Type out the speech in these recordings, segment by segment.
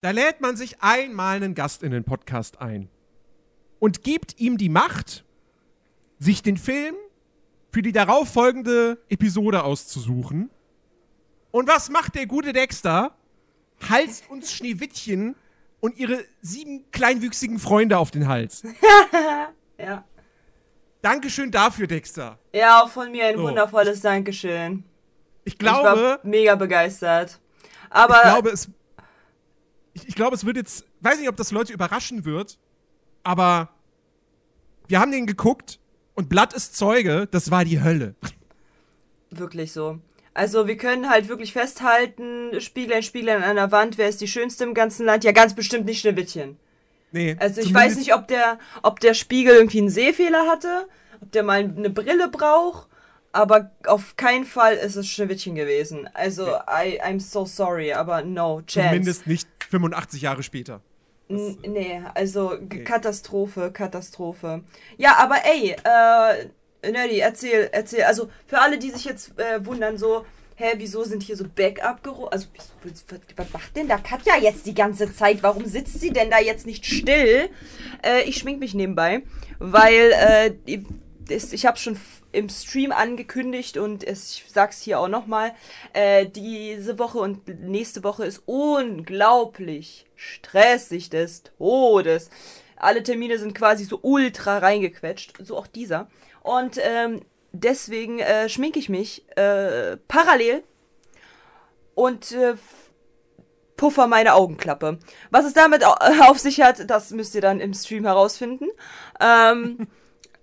Da lädt man sich einmal einen Gast in den Podcast ein und gibt ihm die Macht, sich den Film für die darauffolgende Episode auszusuchen. Und was macht der gute Dexter? Halst uns Schneewittchen und ihre sieben kleinwüchsigen Freunde auf den Hals. ja. Dankeschön dafür, Dexter. Ja, auch von mir ein so. wundervolles Dankeschön. Ich glaube. Ich war mega begeistert. Aber. Ich glaube, es. Ich, ich glaube, es wird jetzt. Weiß nicht, ob das Leute überraschen wird, aber wir haben den geguckt und Blatt ist Zeuge, das war die Hölle. Wirklich so. Also wir können halt wirklich festhalten, Spieglein, Spieglein an der Wand, wer ist die schönste im ganzen Land? Ja, ganz bestimmt nicht Schneewittchen. Nee. Also ich weiß nicht, ob der, ob der Spiegel irgendwie einen Sehfehler hatte, ob der mal eine Brille braucht, aber auf keinen Fall ist es Schneewittchen gewesen. Also nee. I, I'm so sorry, aber no chance. Zumindest nicht 85 Jahre später. N nee, also okay. Katastrophe, Katastrophe. Ja, aber ey, äh, Nerdy, erzähl, erzähl. Also für alle, die sich jetzt äh, wundern, so, hä, wieso sind hier so Backup-Geräusche? Also, was macht denn da Katja jetzt die ganze Zeit? Warum sitzt sie denn da jetzt nicht still? Äh, ich schmink mich nebenbei, weil äh, ich habe schon im Stream angekündigt und ich sag's hier auch nochmal, äh, diese Woche und nächste Woche ist unglaublich stressig des Todes. Alle Termine sind quasi so ultra reingequetscht, so auch dieser. Und ähm, deswegen äh, schminke ich mich äh, parallel und äh, puffer meine Augenklappe. Was es damit auf sich hat, das müsst ihr dann im Stream herausfinden. Ähm,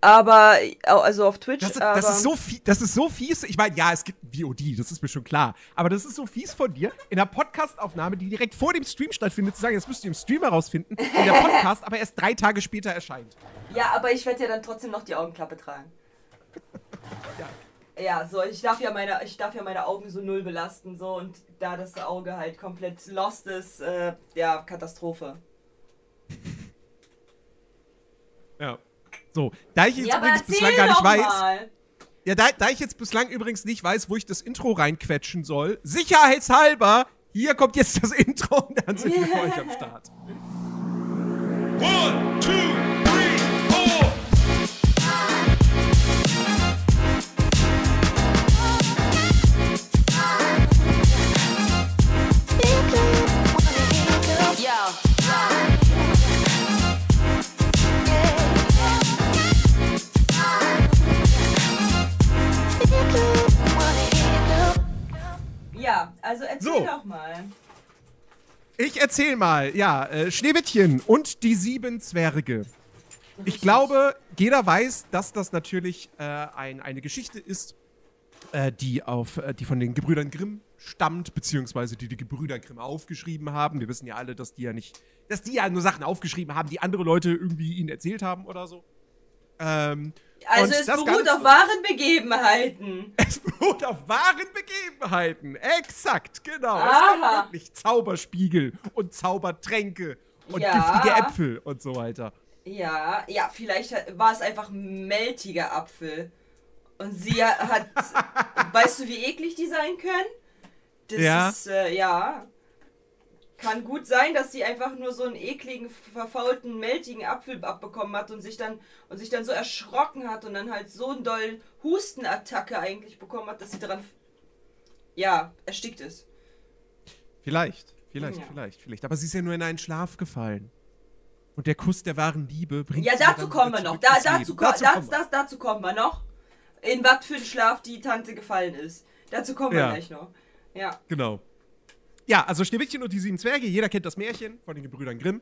aber, also auf Twitch. Das, das, ist so fies, das ist so fies. Ich meine, ja, es gibt VOD, das ist mir schon klar. Aber das ist so fies von dir, in der Podcastaufnahme, die direkt vor dem Stream stattfindet, zu sagen, das müsst ihr im Stream herausfinden, in der Podcast aber erst drei Tage später erscheint. Ja, aber ich werde ja dann trotzdem noch die Augenklappe tragen. ja. Ja, so, ich darf ja meine, ich darf ja meine Augen so null belasten, so, und da das Auge halt komplett lost ist, äh, ja, Katastrophe. Ja. So, da ich jetzt ja, übrigens bislang gar nicht weiß. Ja, da, da ich jetzt bislang übrigens nicht weiß, wo ich das Intro reinquetschen soll, sicherheitshalber, hier kommt jetzt das Intro und dann sind wir für euch am Start. One, two, Ich erzähl mal, ja, äh, Schneewittchen und die sieben Zwerge. Ich glaube, jeder weiß, dass das natürlich äh, ein, eine Geschichte ist, äh, die, auf, äh, die von den Gebrüdern Grimm stammt, beziehungsweise die die Gebrüder Grimm aufgeschrieben haben. Wir wissen ja alle, dass die ja nicht, dass die ja nur Sachen aufgeschrieben haben, die andere Leute irgendwie ihnen erzählt haben oder so. Ähm, also es beruht auf wahren Begebenheiten. Es beruht auf wahren Begebenheiten. Exakt, genau. Aha. Es gibt wirklich Zauberspiegel und Zaubertränke und ja. giftige Äpfel und so weiter. Ja, ja, vielleicht war es einfach meltiger Apfel. Und sie hat. weißt du, wie eklig die sein können? Das ja. ist, äh, ja. Kann gut sein, dass sie einfach nur so einen ekligen, verfaulten, meltigen Apfel abbekommen hat und sich dann und sich dann so erschrocken hat und dann halt so einen dollen Hustenattacke eigentlich bekommen hat, dass sie daran ja, erstickt ist. Vielleicht, vielleicht, ja. vielleicht, vielleicht. Aber sie ist ja nur in einen Schlaf gefallen. Und der Kuss der wahren Liebe bringt Ja, dazu kommen wir noch. Da, dazu, ko dazu, das, das, dazu kommen wir noch. In was für einen Schlaf die Tante gefallen ist. Dazu kommen ja. wir gleich noch. Ja. Genau. Ja, also Schneewittchen und die sieben Zwerge, jeder kennt das Märchen von den Gebrüdern Grimm.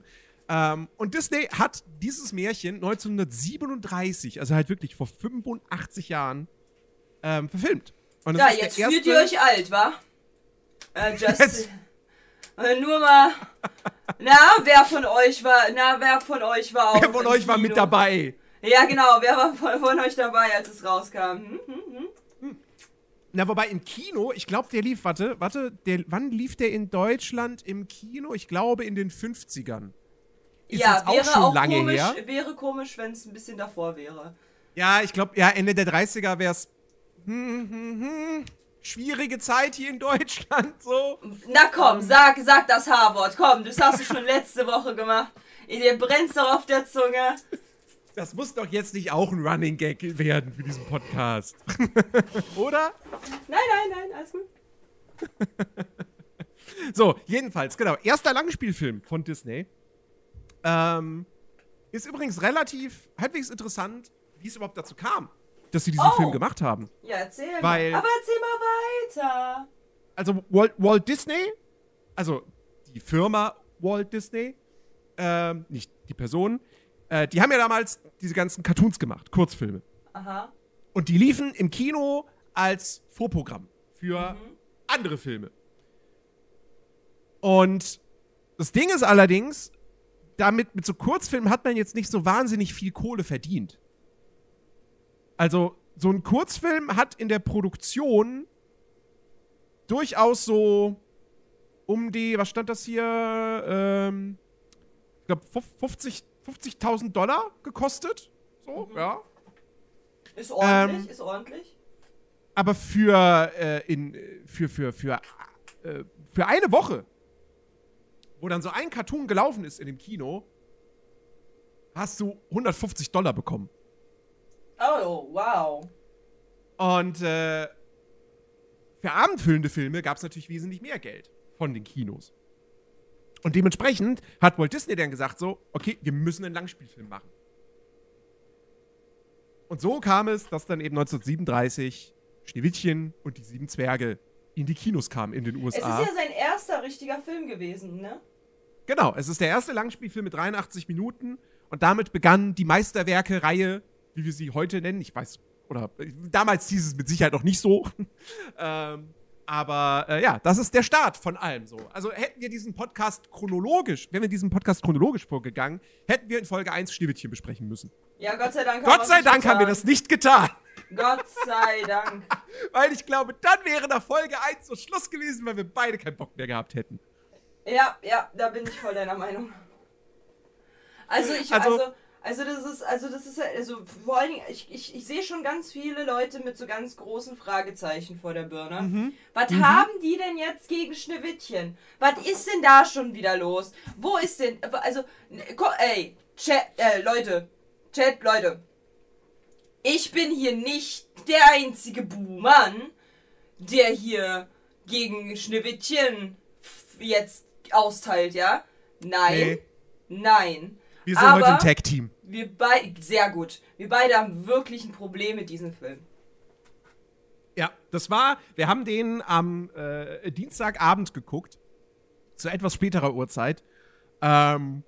Ähm, und Disney hat dieses Märchen 1937, also halt wirklich vor 85 Jahren, ähm, verfilmt. ja, jetzt fühlt ihr euch alt, wa? Äh, just. Äh, nur mal. Na, wer von euch war. Na, wer von euch war auch. Wer von euch war mit dabei? Ja, genau. Wer war von, von euch dabei, als es rauskam? Hm, hm, hm. Na, wobei im Kino, ich glaube, der lief, warte, warte, der, wann lief der in Deutschland im Kino? Ich glaube in den 50ern. Ist ja, wäre auch schon auch lange komisch, her. Wäre komisch, wenn es ein bisschen davor wäre. Ja, ich glaube, ja, Ende der 30er wäre es hm, hm, hm, schwierige Zeit hier in Deutschland, so. Na komm, sag, sag das H-Wort, komm, das hast du schon letzte Woche gemacht. Dir brennt's doch auf der Zunge. Das muss doch jetzt nicht auch ein Running Gag werden für diesen Podcast. Oder? Nein, nein, nein, alles gut. so, jedenfalls, genau. Erster Langspielfilm von Disney. Ähm, ist übrigens relativ halbwegs interessant, wie es überhaupt dazu kam, dass sie diesen Oh. Film gemacht haben. Ja, erzähl Weil- mal. Aber erzähl mal weiter. Also Walt, Walt Disney, also die Firma Walt Disney, ähm, nicht die Person, äh, die haben ja damals diese ganzen Cartoons gemacht, Kurzfilme. Aha. Und die liefen im Kino als Vorprogramm für andere Filme. Und das Ding ist allerdings, damit mit so Kurzfilmen hat man jetzt nicht so wahnsinnig viel Kohle verdient. Also so ein Kurzfilm hat in der Produktion durchaus so um die, was stand das hier? Ähm, ich glaube 50 50.000 Dollar gekostet. So, ja. Ist ordentlich, Ähm, ist ordentlich. aber für, äh, in, für, für, für, äh, für eine Woche, wo dann so ein Cartoon gelaufen ist in dem Kino, hast du 150 Dollar bekommen. Oh, wow. Und äh, für abendfüllende Filme gab es natürlich wesentlich mehr Geld von den Kinos. Und dementsprechend hat Walt Disney dann gesagt so, okay, wir müssen einen Langspielfilm machen. Und so kam es, dass dann eben 1937 Schneewittchen und die sieben Zwerge in die Kinos kamen in den Es ist USA. ja sein erster richtiger Film gewesen, ne? Genau, es ist der erste Langspielfilm mit 83 Minuten und damit begann die Meisterwerke-Reihe, wie wir sie heute nennen. Ich weiß, oder äh, damals hieß es mit Sicherheit noch nicht so. ähm, aber äh, ja, das ist der Start von allem so. Also hätten wir diesen Podcast chronologisch, wären wir diesen Podcast chronologisch vorgegangen, hätten wir in Folge 1 Schneewittchen besprechen müssen. Ja, Gott sei Dank haben Gott sei Dank haben wir getan. das nicht getan. Gott sei Dank. Weil ich glaube, dann wäre nach Folge 1 so Schluss gewesen, weil wir beide keinen Bock mehr gehabt hätten. Ja, ja, da bin ich voll deiner Meinung. Also ich, Also- also, also, das ist, also das ist, also vor allen Dingen, ich, ich, ich sehe schon ganz viele Leute mit so ganz großen Fragezeichen vor der Birne. Was haben die denn jetzt gegen Schneewittchen? Was ist denn da schon wieder los? Wo ist denn, also, ey, Chat, äh, Leute, Chat, Leute. Ich bin hier nicht der einzige Buhmann, der hier gegen Schneewittchen jetzt austeilt, ja? Nein. Nee. Nein. Wir sind Aber heute ein Tag-Team. Wir beide, sehr gut. Wir beide haben wirklich ein Problem mit diesem Film. Ja, das war, wir haben den am äh, Dienstagabend geguckt, zu etwas späterer Uhrzeit, ähm,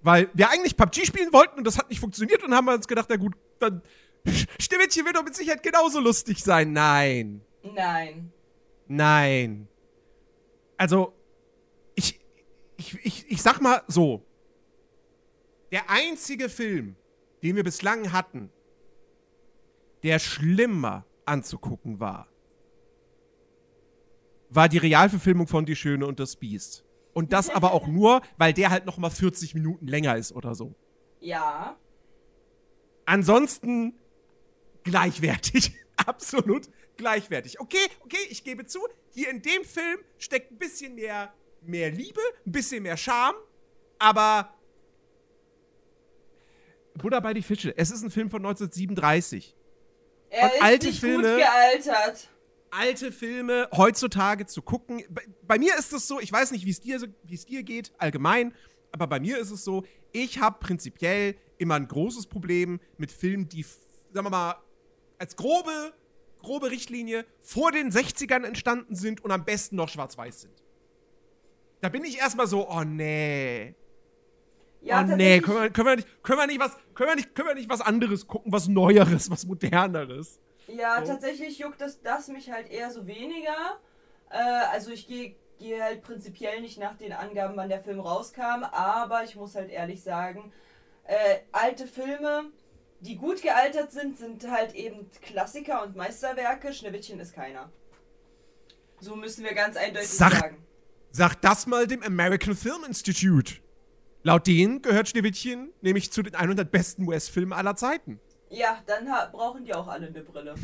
weil wir eigentlich PUBG spielen wollten und das hat nicht funktioniert und haben wir uns gedacht, na gut, dann Schneewittchen wird doch mit Sicherheit genauso lustig sein. Nein, Nein. nein. Also, ich, ich, ich, ich sag mal so, der einzige Film, den wir bislang hatten, der schlimmer anzugucken war, war die Realverfilmung von Die Schöne und das Biest. Und das aber auch nur, weil der halt noch mal 40 Minuten länger ist oder so. Ja. Ansonsten gleichwertig. Absolut gleichwertig. Okay, okay, ich gebe zu, hier in dem Film steckt ein bisschen mehr, mehr Liebe, ein bisschen mehr Charme, aber Buddha bei die Fische. Es ist ein Film von 1937. Er Und ist alte nicht Filme- gut gealtert. alte Filme heutzutage zu gucken. Bei, bei mir ist es so, ich weiß nicht, wie es dir, dir geht, allgemein, aber bei mir ist es so, ich habe prinzipiell immer ein großes Problem mit Filmen, die, sagen wir mal, als grobe, grobe Richtlinie vor den 60ern entstanden sind und am besten noch schwarz-weiß sind. Da bin ich erstmal so, oh nee. Ja, oh nee, können wir, können, wir nicht, können, wir nicht was, können, wir nicht, können wir nicht was anderes gucken, was Neueres, was Moderneres? Ja, So. tatsächlich juckt das, das mich halt eher so weniger. Äh, also ich gehe gehe halt prinzipiell nicht nach den Angaben, wann der Film rauskam, aber ich muss halt ehrlich sagen, äh, alte Filme, die gut gealtert sind, sind halt eben Klassiker und Meisterwerke. Schneewittchen ist keiner. So müssen wir ganz eindeutig Sag- sagen. Sag das mal dem American Film Institute. Laut denen gehört Schneewittchen nämlich zu den 100 besten US-Filmen aller Zeiten. Ja, dann brauchen die auch alle eine Brille.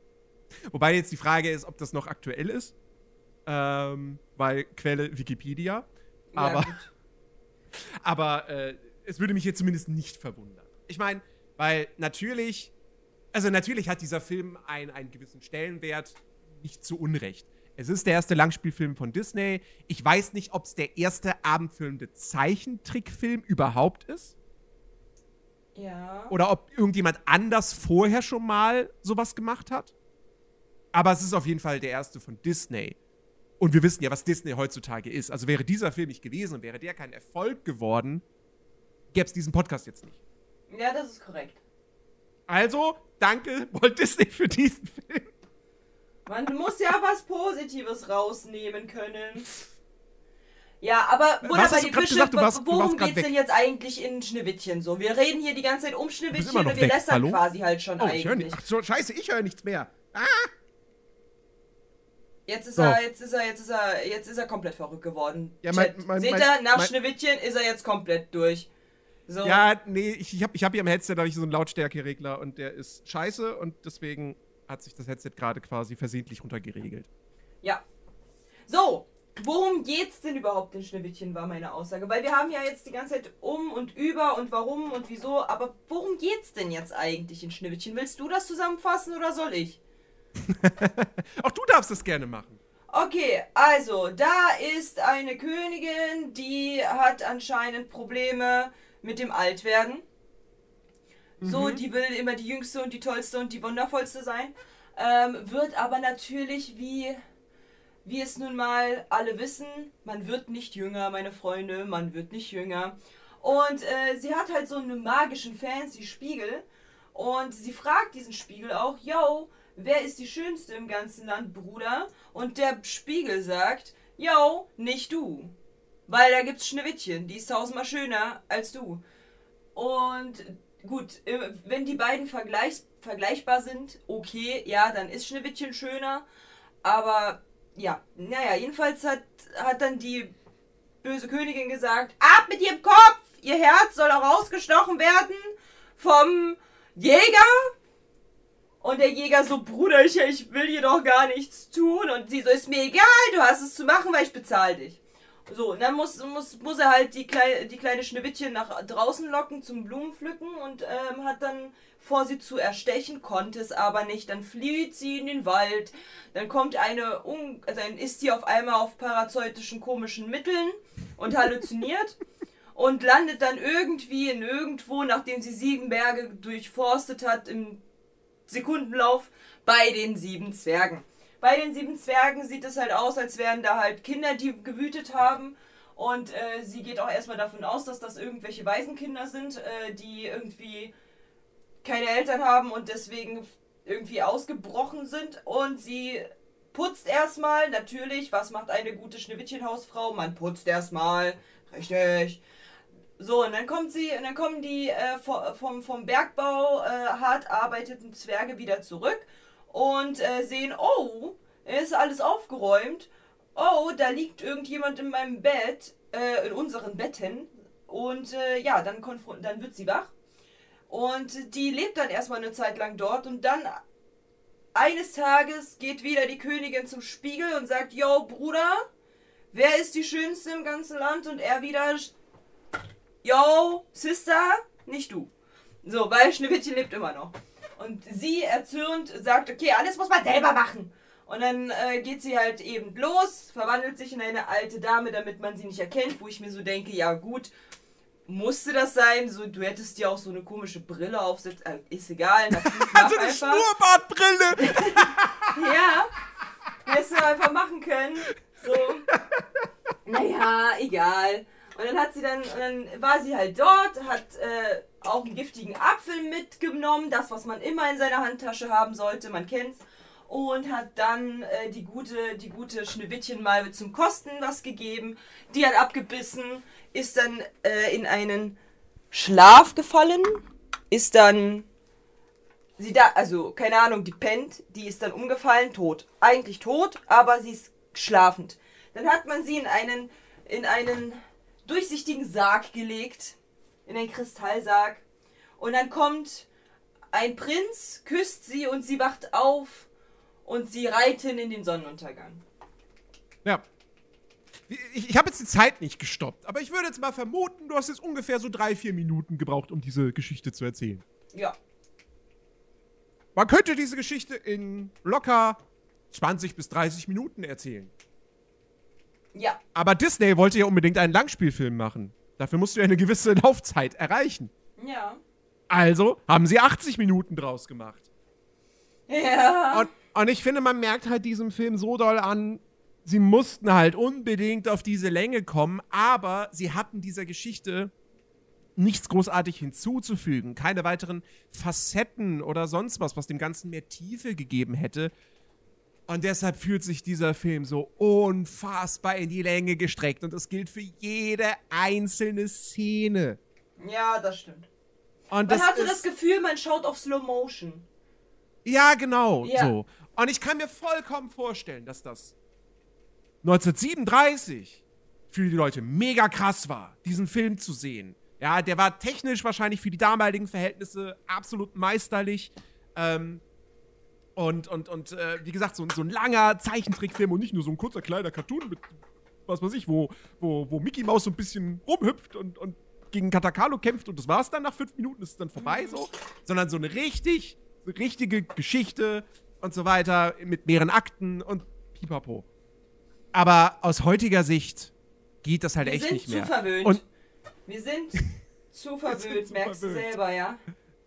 Wobei jetzt die Frage ist, ob das noch aktuell ist. Ähm, weil Quelle Wikipedia. Aber, ja, aber äh, es würde mich jetzt zumindest nicht verwundern. Ich meine, weil natürlich, also natürlich hat dieser Film einen, einen gewissen Stellenwert, nicht zu Unrecht. Es ist der erste Langspielfilm von Disney. Ich weiß nicht, ob es der erste abendfilmende Zeichentrickfilm überhaupt ist. Ja. Oder ob irgendjemand anders vorher schon mal sowas gemacht hat. Aber es ist auf jeden Fall der erste von Disney. Und wir wissen ja, was Disney heutzutage ist. Also wäre dieser Film nicht gewesen und wäre der kein Erfolg geworden, gäbe es diesen Podcast jetzt nicht. Ja, das ist korrekt. Also, danke Walt Disney für diesen Film. Man muss ja was Positives rausnehmen können. Ja, aber Buddha bei die Fische, gesagt, warst, worum geht's weg. denn jetzt eigentlich in Schneewittchen so? Wir reden hier die ganze Zeit um Schneewittchen und wir lästern quasi halt schon oh, eigentlich. Ich nicht. Ach so, scheiße, ich höre nichts mehr. Ah! Jetzt ist so. er, jetzt ist er, jetzt ist er, jetzt ist er komplett verrückt geworden. Ja, mein, mein, Seht ihr, nach Schneewittchen ist er jetzt komplett durch. So. Ja, nee, ich, ich habe ich hab hier am Headset da ich so einen Lautstärkeregler und der ist scheiße und deswegen hat sich das Headset gerade quasi versehentlich runtergeregelt. Ja. So, worum geht's denn überhaupt in Schneewittchen, war meine Aussage. Weil wir haben ja jetzt die ganze Zeit um und über und warum und wieso, aber worum geht's denn jetzt eigentlich in Schneewittchen? Willst du das zusammenfassen oder soll ich? Auch du darfst es gerne machen. Okay, also, da ist eine Königin, die hat anscheinend Probleme mit dem Altwerden. So, mhm. die will immer die jüngste und die tollste und die wundervollste sein. Ähm, wird aber natürlich, wie, wie es nun mal alle wissen, man wird nicht jünger, meine Freunde, man wird nicht jünger. Und äh, sie hat halt so einen magischen fancy Spiegel. Und sie fragt diesen Spiegel auch, yo, wer ist die Schönste im ganzen Land, Bruder? Und der Spiegel sagt, yo, nicht du. Weil da gibt's Schneewittchen, die ist tausendmal schöner als du. Und gut, äh, wenn die beiden vergleich, vergleichbar sind, okay, ja, dann ist Schneewittchen schöner. Aber ja, naja, jedenfalls hat, hat dann die böse Königin gesagt, ab mit ihrem Kopf! Ihr Herz soll auch rausgestochen werden vom Jäger und der Jäger so, Bruder, ich, ich will hier doch gar nichts tun. Und sie so, ist mir egal, du hast es zu machen, weil ich bezahle dich. So, und dann muss, muss, muss er halt die, Klei die kleine Schneewittchen nach draußen locken zum Blumenpflücken und ähm, hat dann vor, sie zu erstechen, konnte es aber nicht. Dann flieht sie in den Wald. Dann kommt eine, Un also dann ist sie auf einmal auf parazeutischen komischen Mitteln und halluziniert. und landet dann irgendwie in irgendwo, nachdem sie sieben Berge durchforstet hat, im Sekundenlauf bei den sieben Zwergen. Bei den sieben Zwergen sieht es halt aus, als wären da halt Kinder, die gewütet haben. Und äh, sie geht auch erstmal davon aus, dass das irgendwelche Waisenkinder sind, äh, die irgendwie keine Eltern haben und deswegen irgendwie ausgebrochen sind. Und sie putzt erstmal, natürlich, was macht eine gute Schneewittchenhausfrau? Man putzt erstmal, richtig. So, und dann kommt sie, und dann kommen die äh, vom, vom Bergbau äh, hart arbeiteten Zwerge wieder zurück und äh, sehen, oh, ist alles aufgeräumt. Oh, da liegt irgendjemand in meinem Bett, äh, in unseren Betten. Und äh, ja, dann, dann wird sie wach. Und die lebt dann erstmal eine Zeit lang dort und dann eines Tages geht wieder die Königin zum Spiegel und sagt, yo, Bruder, wer ist die Schönste im ganzen Land? Und er wieder, yo, Sister, nicht du. So, weil Schneewittchen lebt immer noch. Und sie erzürnt sagt, okay, alles muss man selber machen. Und dann äh, geht sie halt eben los, verwandelt sich in eine alte Dame, damit man sie nicht erkennt, wo ich mir so denke, ja gut, musste das sein? So, du hättest dir auch so eine komische Brille aufsetzen. Äh, ist egal, also eine. Schnurrbartbrille! ja, hättest du einfach machen können. So. Naja, egal. Und dann hat sie dann, dann war sie halt dort, hat äh, auch einen giftigen Apfel mitgenommen, das, was man immer in seiner Handtasche haben sollte, man kennt's. Und hat dann äh, die, gute, die gute Schneewittchen mal zum Kosten was gegeben. Die hat abgebissen, ist dann äh, in einen Schlaf gefallen, ist dann. Sie da, also keine Ahnung, die pennt, die ist dann umgefallen, tot. Eigentlich tot, aber sie ist schlafend. Dann hat man sie in einen, in einen durchsichtigen Sarg gelegt, in einen Kristallsarg. Und dann kommt ein Prinz, küsst sie und sie wacht auf und sie reiten in den Sonnenuntergang. Ja. Ich, ich habe jetzt die Zeit nicht gestoppt, aber ich würde jetzt mal vermuten, du hast jetzt ungefähr so drei, vier Minuten gebraucht, um diese Geschichte zu erzählen. Ja. Man könnte diese Geschichte in locker 20 bis 30 Minuten erzählen. Ja. Aber Disney wollte ja unbedingt einen Langspielfilm machen. Dafür musst du ja eine gewisse Laufzeit erreichen. Ja. Also haben sie 80 Minuten draus gemacht. Ja. Und, und ich finde, man merkt halt diesem Film so doll an, sie mussten halt unbedingt auf diese Länge kommen, aber sie hatten dieser Geschichte nichts großartig hinzuzufügen. Keine weiteren Facetten oder sonst was, was dem Ganzen mehr Tiefe gegeben hätte. Und deshalb fühlt sich dieser Film so unfassbar in die Länge gestreckt. Und das gilt für jede einzelne Szene. Ja, das stimmt. Und Man das hatte ist, das Gefühl, man schaut auf Slow Motion. Ja, genau, Ja. so. Und ich kann mir vollkommen vorstellen, dass das 1937 für die Leute mega krass war, diesen Film zu sehen. Ja, der war technisch wahrscheinlich für die damaligen Verhältnisse absolut meisterlich. Ähm, und, und, und äh, wie gesagt, so, so ein langer Zeichentrickfilm und nicht nur so ein kurzer kleiner Cartoon mit, was weiß ich, wo, wo, wo Mickey Mouse so ein bisschen rumhüpft und, und gegen Katakalo kämpft und das war's dann nach fünf Minuten, ist es dann vorbei so. Sondern so eine richtig, richtige Geschichte und so weiter mit mehreren Akten und pipapo. Aber aus heutiger Sicht geht das halt Wir echt sind nicht zu mehr. verwöhnt. Und Wir sind zu verwöhnt, sind zu merkst du verwöhnt. selber, ja?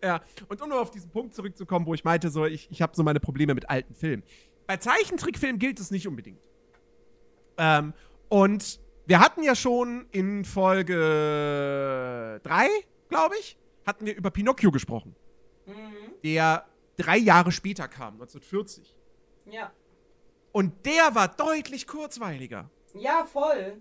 Ja, und um nur auf diesen Punkt zurückzukommen, wo ich meinte, so, ich, ich habe so meine Probleme mit alten Filmen. Bei Zeichentrickfilmen gilt es nicht unbedingt. Ähm, und wir hatten ja schon in Folge 3, glaube ich, hatten wir über Pinocchio gesprochen, Mhm. der drei Jahre später kam, 1940. Ja. Und der war deutlich kurzweiliger. Ja, voll.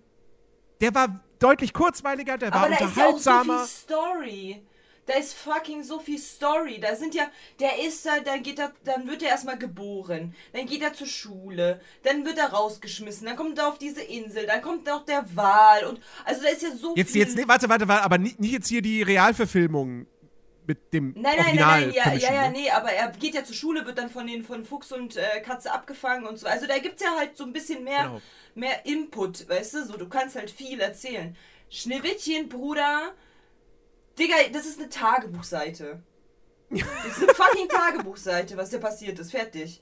Der war deutlich kurzweiliger, der war Aber da ist ja auch so unterhaltsamer. viel Story. Da ist fucking so viel Story. Da sind ja, der ist da, dann geht er, dann wird er erstmal geboren. Dann geht er zur Schule. Dann wird er rausgeschmissen. Dann kommt er auf diese Insel. Dann kommt noch der Wal. Und, also da ist ja so jetzt, viel. jetzt, nee, warte, warte, warte, aber nicht, nicht jetzt hier die Realverfilmung mit dem Nein, nein, Original nein, nein, ja, vermischen, ja, ja, ne? nee, aber er geht ja zur Schule, wird dann von den von Fuchs und äh, Katze abgefangen und so. Also da gibt's ja halt so ein bisschen mehr, Genau. mehr Input, weißt du, so, du kannst halt viel erzählen. Schneewittchen, Bruder, Digga, das ist eine Tagebuchseite. Das ist eine fucking Tagebuchseite, was da passiert ist, fertig.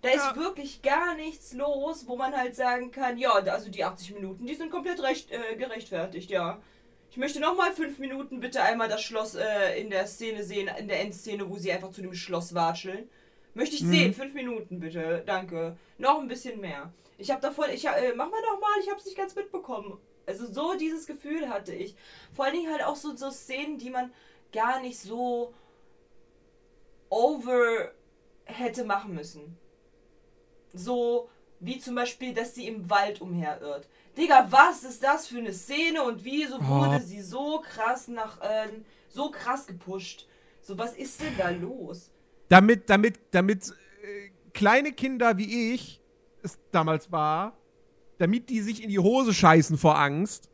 Da ist Ja. wirklich gar nichts los, wo man halt sagen kann, ja, also die 80 Minuten, die sind komplett recht, äh, gerechtfertigt, ja. Ich möchte nochmal fünf Minuten bitte einmal das Schloss äh, in der Szene sehen, in der Endszene, wo sie einfach zu dem Schloss watscheln. Möchte ich Mhm. sehen, fünf Minuten bitte, danke. Noch ein bisschen mehr. Ich habe davon, ich äh, mach mal nochmal, ich habe es nicht ganz mitbekommen. Also so dieses Gefühl hatte ich. Vor allen Dingen halt auch so, so Szenen, die man gar nicht so over hätte machen müssen. So wie zum Beispiel, dass sie im Wald umherirrt. Digga, was ist das für eine Szene und wieso Oh. wurde sie so krass nach, äh, so krass gepusht? So, was ist denn da los? Damit, damit, damit äh, kleine Kinder wie ich es damals war, damit die sich in die Hose scheißen vor Angst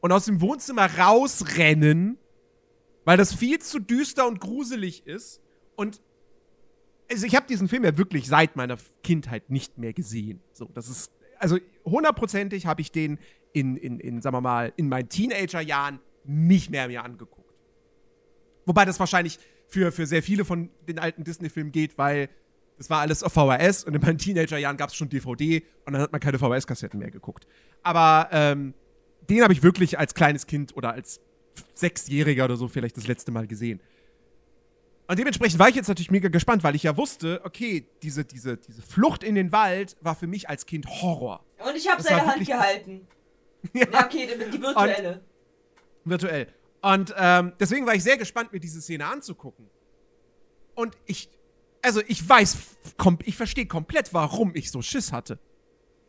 und aus dem Wohnzimmer rausrennen, weil das viel zu düster und gruselig ist. Und also ich habe diesen Film ja wirklich seit meiner Kindheit nicht mehr gesehen. So, das ist also hundertprozentig habe ich den in, in, in, sagen wir mal, in meinen Teenagerjahren nicht mehr mir angeguckt. Wobei das wahrscheinlich für, für sehr viele von den alten Disney-Filmen geht, weil das war alles auf VHS und in meinen Teenagerjahren gab es schon DVD und dann hat man keine VHS-Kassetten mehr geguckt. Aber ähm, den habe ich wirklich als kleines Kind oder als Sechsjähriger oder so vielleicht das letzte Mal gesehen. Und dementsprechend war ich jetzt natürlich mega gespannt, weil ich ja wusste, okay, diese, diese, diese Flucht in den Wald war für mich als Kind Horror. Und ich habe seine Hand gehalten. Ja. Ja, okay, die, die virtuelle. virtuell. Und ähm, deswegen war ich sehr gespannt, mir diese Szene anzugucken. Und ich, also ich weiß, ich verstehe komplett, warum ich so Schiss hatte.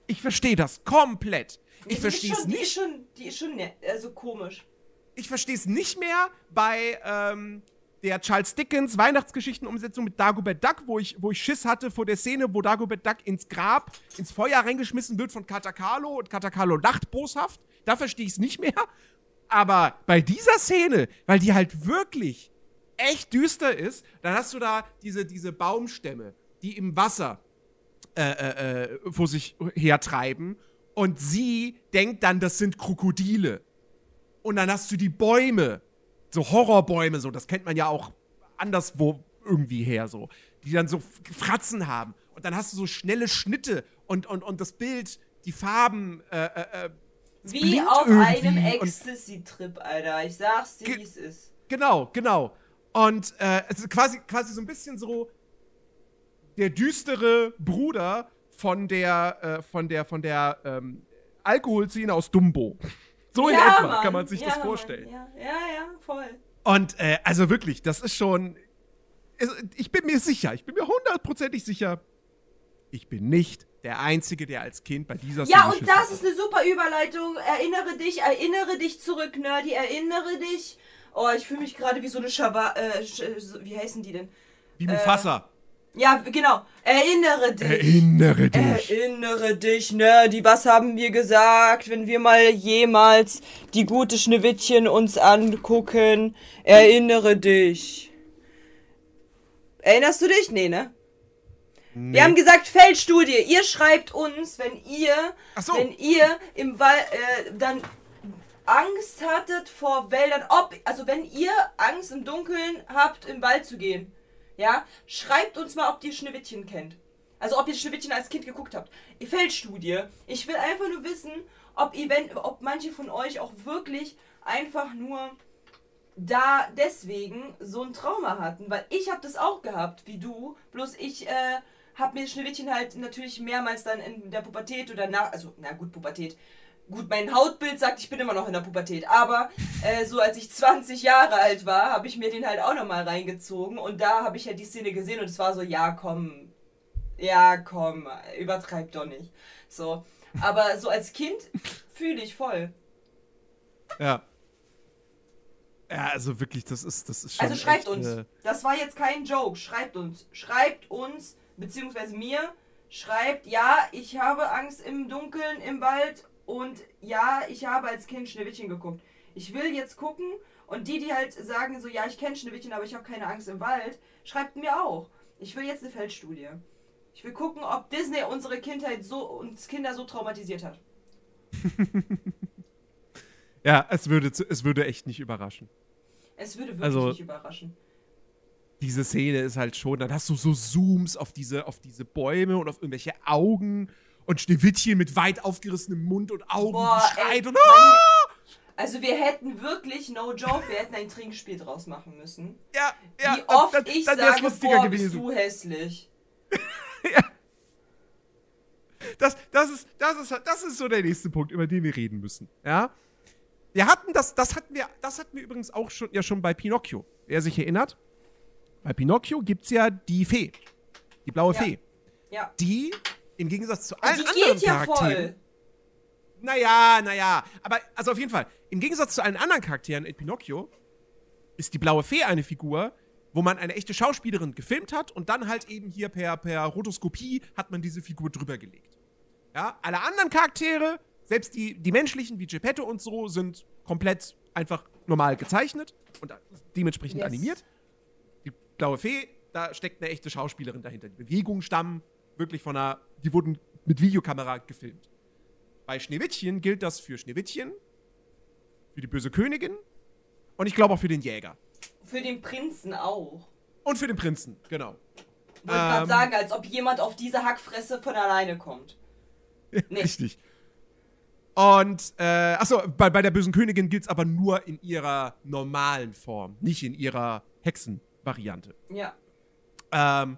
Ich verstehe das komplett. Die Ich ist verstehe es schon- Die ist nicht. schon, die ist schon ne, also komisch. Ich verstehe es nicht mehr bei ähm, der Charles Dickens Weihnachtsgeschichtenumsetzung mit Dagobert Duck, wo ich, wo ich Schiss hatte vor der Szene, wo Dagobert Duck ins Grab, ins Feuer reingeschmissen wird von Katakalo und Katakalo lacht boshaft. Da verstehe ich es nicht mehr. Aber bei dieser Szene, weil die halt wirklich echt düster ist, dann hast du da diese, diese Baumstämme, die im Wasser äh, äh, äh, vor sich hertreiben. Und sie denkt dann, das sind Krokodile. Und dann hast du die Bäume, so Horrorbäume, so, das kennt man ja auch anderswo irgendwie her, so, die dann so Fratzen haben. Und dann hast du so schnelle Schnitte und, und, und das Bild, die Farben, äh, äh, äh wie auf einem Ecstasy-Trip, Alter. Ich sag's dir, wie es ist. Genau, genau. Und äh, es ist quasi, quasi so ein bisschen so der düstere Bruder von der, äh, von der, von der ähm, Alkoholszene aus Dumbo. So in ja, etwa Mann. kann man sich ja, das vorstellen. Ja, ja, ja, voll. Und äh, also wirklich, das ist schon. Ich bin mir sicher, ich bin mir hundertprozentig sicher, ich bin nicht der Einzige, der als Kind bei dieser Ja, und das ist eine super Überleitung. Erinnere dich, erinnere dich zurück, Nerdy, erinnere dich. Oh, ich fühle mich gerade wie so eine Schawa. Äh, wie heißen die denn? Wie Mufasa. Äh, ja, genau. Erinnere dich. Erinnere dich. Erinnere dich, Nerdy. Was haben wir gesagt, wenn wir mal jemals die gute Schneewittchen uns angucken? Erinnere dich. Erinnerst du dich? Nee, ne? Nee. Wir haben gesagt Feldstudie. Ihr schreibt uns, wenn ihr, so. wenn ihr im Wald äh, dann Angst hattet vor Wäldern, ob also wenn ihr Angst im Dunkeln habt, im Wald zu gehen, ja, schreibt uns mal, ob ihr Schneewittchen kennt. Also ob ihr Schneewittchen als Kind geguckt habt. Feldstudie. Ich will einfach nur wissen, ob, wenn, ob manche von euch auch wirklich einfach nur da deswegen so ein Trauma hatten, weil ich habe das auch gehabt, wie du, bloß ich äh, habe mir Schneewittchen halt natürlich mehrmals dann in der Pubertät oder nach, also na gut, Pubertät. Gut, mein Hautbild sagt, ich bin immer noch in der Pubertät, aber äh, so als ich 20 Jahre alt war, habe ich mir den halt auch nochmal reingezogen und da habe ich ja die Szene gesehen und es war so, ja komm, ja komm, übertreib doch nicht. So, aber so als Kind fühle ich voll. Ja. Ja, also wirklich, das ist, das ist schon. Also schreibt echt, uns. Äh... Das war jetzt kein Joke. Schreibt uns. Schreibt uns, beziehungsweise mir schreibt, ja, ich habe Angst im Dunkeln im Wald und ja, ich habe als Kind Schneewittchen geguckt. Ich will jetzt gucken und die, die halt sagen so, ja, ich kenne Schneewittchen, aber ich habe keine Angst im Wald, schreibt mir auch. Ich will jetzt eine Feldstudie. Ich will gucken, ob Disney unsere Kindheit so, uns Kinder so traumatisiert hat. ja, es würde, es würde echt nicht überraschen. Es würde wirklich also, nicht überraschen diese Szene ist halt schon, dann hast du so Zooms auf diese, auf diese Bäume und auf irgendwelche Augen und Schneewittchen mit weit aufgerissenem Mund und Augen, Boah, schreit ey, und ah! Also wir hätten wirklich, no joke, wir hätten ein Trinkspiel draus machen müssen. Ja, ja. Wie oft das, ich das, sage, boah, gewesen. bist du hässlich. ja. Das, das, ist, das, ist, das ist so der nächste Punkt, über den wir reden müssen. Ja. Wir hatten das, das hatten wir, das hatten wir übrigens auch schon, ja schon bei Pinocchio. Wer sich erinnert, bei Pinocchio gibt es ja die Fee. Die blaue ja. Fee. Ja. Die, im Gegensatz zu allen die anderen geht ja Charakteren. Voll. Naja, naja. Aber, also auf jeden Fall, im Gegensatz zu allen anderen Charakteren in Pinocchio ist die blaue Fee eine Figur, wo man eine echte Schauspielerin gefilmt hat und dann halt eben hier per, per Rotoskopie hat man diese Figur drüber gelegt. Ja, alle anderen Charaktere, selbst die, die menschlichen wie Geppetto und so, sind komplett einfach normal gezeichnet und dementsprechend yes. animiert blaue Fee, da steckt eine echte Schauspielerin dahinter. Die Bewegungen stammen wirklich von einer, die wurden mit Videokamera gefilmt. Bei Schneewittchen gilt das für Schneewittchen, für die böse Königin und ich glaube auch für den Jäger. Für den Prinzen auch. Und für den Prinzen, genau. Ich wollte ähm, gerade sagen, als ob jemand auf diese Hackfresse von alleine kommt. Nee. Richtig. Und, äh, achso, bei, bei der bösen Königin gilt es aber nur in ihrer normalen Form, nicht in ihrer Hexen. Variante. Ja. Ähm,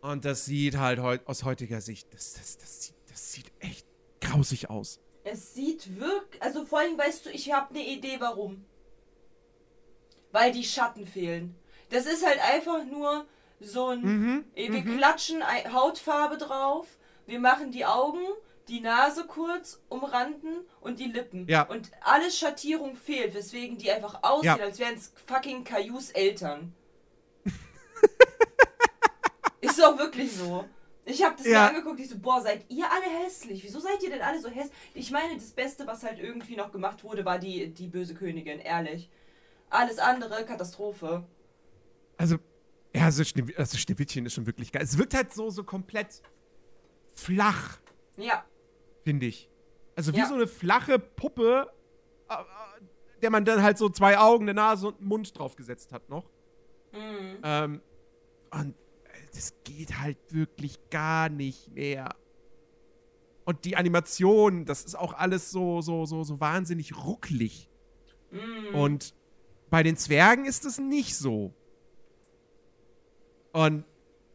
und das sieht halt heut, aus heutiger Sicht, das, das, das, sieht, das sieht echt grausig aus. Es sieht wirklich, also vor allem weißt du, ich habe eine Idee, warum. Weil die Schatten fehlen. Das ist halt einfach nur so ein, mhm, wir mhm. klatschen Hautfarbe drauf, wir machen die Augen, die Nase kurz umranden und die Lippen. Ja. Und alles Schattierung fehlt, weswegen die einfach aussehen, ja. als wären es fucking Kajus Eltern. Ist doch wirklich so. Ich habe das ja. mir angeguckt, ich so, boah, seid ihr alle hässlich? Wieso seid ihr denn alle so hässlich? Ich meine, das Beste, was halt irgendwie noch gemacht wurde, war die, die böse Königin, ehrlich. Alles andere, Katastrophe. Also, Ja, also, Schne also Schneewittchen ist schon wirklich geil. Es wirkt halt so, so komplett flach, Ja. finde ich. Also wie Ja. so eine flache Puppe, äh, äh, der man dann halt so zwei Augen, eine Nase und einen Mund draufgesetzt hat noch. Mhm. Ähm, und das geht halt wirklich gar nicht mehr. Und die Animation, das ist auch alles so, so, so, so wahnsinnig rucklig. Mhm. Und bei den Zwergen ist es nicht so. Und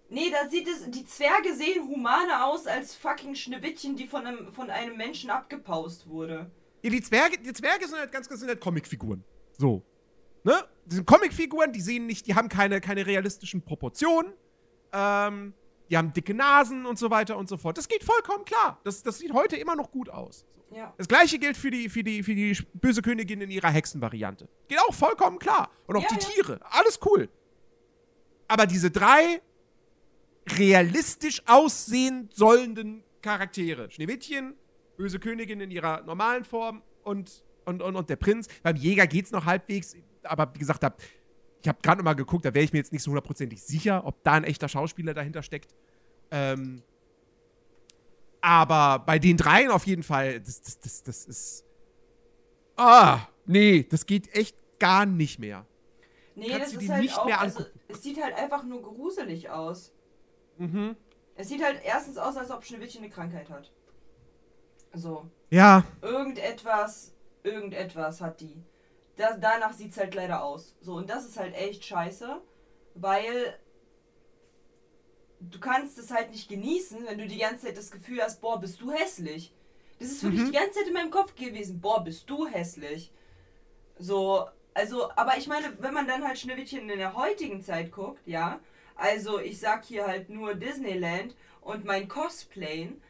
Nee, da sieht es, die Zwerge sehen humaner aus als fucking Schneewittchen, die von einem, von einem Menschen abgepaust wurde. ja, die Zwerge, die Zwerge sind halt ganz, ganz sind halt Comicfiguren. So. Ne? Die sind Comicfiguren, die sehen nicht, die haben keine, keine realistischen Proportionen. Ähm, die haben dicke Nasen und so weiter und so fort. Das geht vollkommen klar. Das, das sieht heute immer noch gut aus. Ja. Das gleiche gilt für die, für, die, für die böse Königin in ihrer Hexenvariante. Geht auch vollkommen klar. Und auch Ja, die ja. Tiere. Alles cool. Aber diese drei realistisch aussehen sollenden Charaktere. Schneewittchen, böse Königin in ihrer normalen Form und, und, und, und der Prinz. Beim Jäger geht's noch halbwegs. Aber wie gesagt, hab, ich habe gerade mal geguckt, da wäre ich mir jetzt nicht so hundertprozentig sicher, ob da ein echter Schauspieler dahinter steckt. Ähm, aber bei den dreien auf jeden Fall, das, das, das, das ist. Ah, nee, das geht echt gar nicht mehr. Nee, Kannst das ist halt nicht auch, mehr also, es sieht halt einfach nur gruselig aus. Mhm. Es sieht halt erstens aus, als ob Schneewittchen eine Krankheit hat. So. Ja, Irgendetwas, irgendetwas hat die. Da, danach sieht es halt leider aus. So, und das ist halt echt scheiße, weil du kannst es halt nicht genießen, wenn du die ganze Zeit das Gefühl hast, boah, bist du hässlich. Das ist wirklich Mhm. die ganze Zeit in meinem Kopf gewesen, boah, bist du hässlich. So, also, aber ich meine, wenn man dann halt Schneewittchen in der heutigen Zeit guckt, ja, also ich sag hier halt nur Disneyland und mein Cosplayen,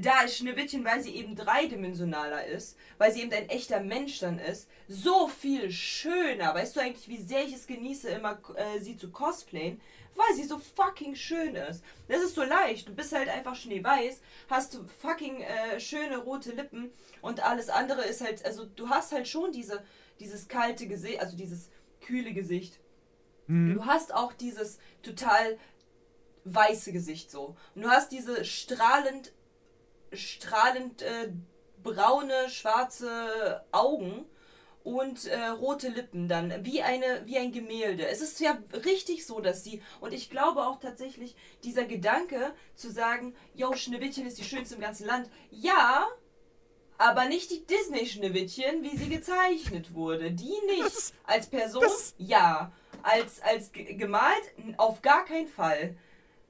da ist Schneewittchen, weil sie eben dreidimensionaler ist, weil sie eben ein echter Mensch dann ist, so viel schöner. Weißt du eigentlich, wie sehr ich es genieße, immer äh, sie zu cosplayen? Weil sie so fucking schön ist. Das ist so leicht. Du bist halt einfach schneeweiß, hast fucking äh, schöne rote Lippen und alles andere ist halt, also du hast halt schon diese, dieses kalte Gesicht, also dieses kühle Gesicht. Mhm. Du hast auch dieses total weiße Gesicht so. Und du hast diese strahlend, strahlend äh, braune, schwarze Augen und äh, rote Lippen dann, wie, eine, wie ein Gemälde. Es ist ja richtig so, dass sie, und ich glaube auch tatsächlich, dieser Gedanke zu sagen, yo, Schneewittchen ist die schönste im ganzen Land, ja, aber nicht die Disney-Schneewittchen, wie sie gezeichnet wurde. Die nicht. Ist- als Person, ja. Als, als ge- gemalt, auf gar keinen Fall.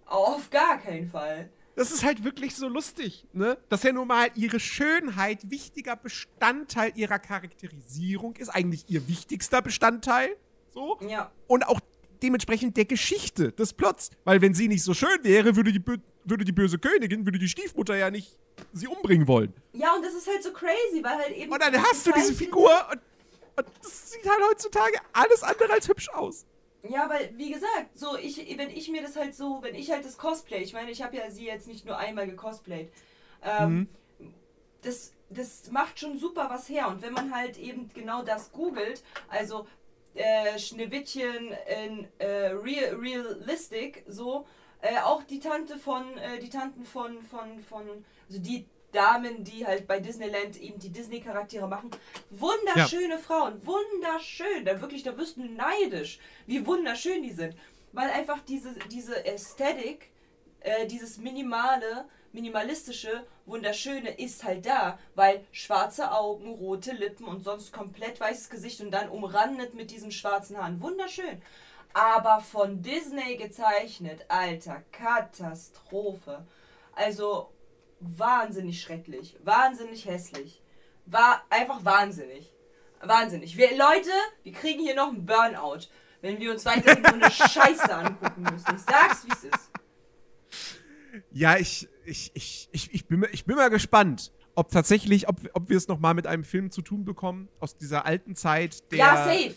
Auf gar keinen Fall. Das ist halt wirklich so lustig, ne? Dass ja nun mal ihre Schönheit wichtiger Bestandteil ihrer Charakterisierung ist, eigentlich ihr wichtigster Bestandteil, so. Ja. Und auch dementsprechend der Geschichte des Plots. Weil wenn sie nicht so schön wäre, würde die, würde die böse Königin, würde die Stiefmutter ja nicht sie umbringen wollen. Ja, und das ist halt so crazy, weil halt eben. Und dann hast du diese Figur und, und das sieht halt heutzutage alles andere als hübsch aus. Ja, weil, wie gesagt, so, ich, wenn ich mir das halt so, wenn ich halt das Cosplay, ich meine, ich habe ja sie jetzt nicht nur einmal gecosplayt, ähm, das, das macht schon super was her. Und wenn man halt eben genau das googelt, also äh, Schneewittchen in äh, real, Realistic, so, äh, auch die Tante von, äh, die Tanten von, von, von, also die Damen, die halt bei Disneyland eben die Disney-Charaktere machen. Wunderschöne Frauen, wunderschön. Da wirklich, da wirst du neidisch, wie wunderschön die sind. Weil einfach diese, diese Ästhetik, äh, dieses minimale, minimalistische, wunderschöne ist halt da. Weil schwarze Augen, rote Lippen und sonst komplett weißes Gesicht und dann umrandet mit diesen schwarzen Haaren. Wunderschön. Aber von Disney gezeichnet, alter, Katastrophe. Also wahnsinnig schrecklich, wahnsinnig hässlich. War einfach wahnsinnig. Wahnsinnig. Wir, Leute, wir kriegen hier noch einen Burnout, wenn wir uns weiterhin so eine Scheiße angucken müssen. Ich sag's, wie es ist. Ja, ich, ich, ich, ich, ich, bin, mal- ich bin mal gespannt, ob tatsächlich, ob, ob wir es nochmal mit einem Film zu tun bekommen, aus dieser alten Zeit, der, ja, safe.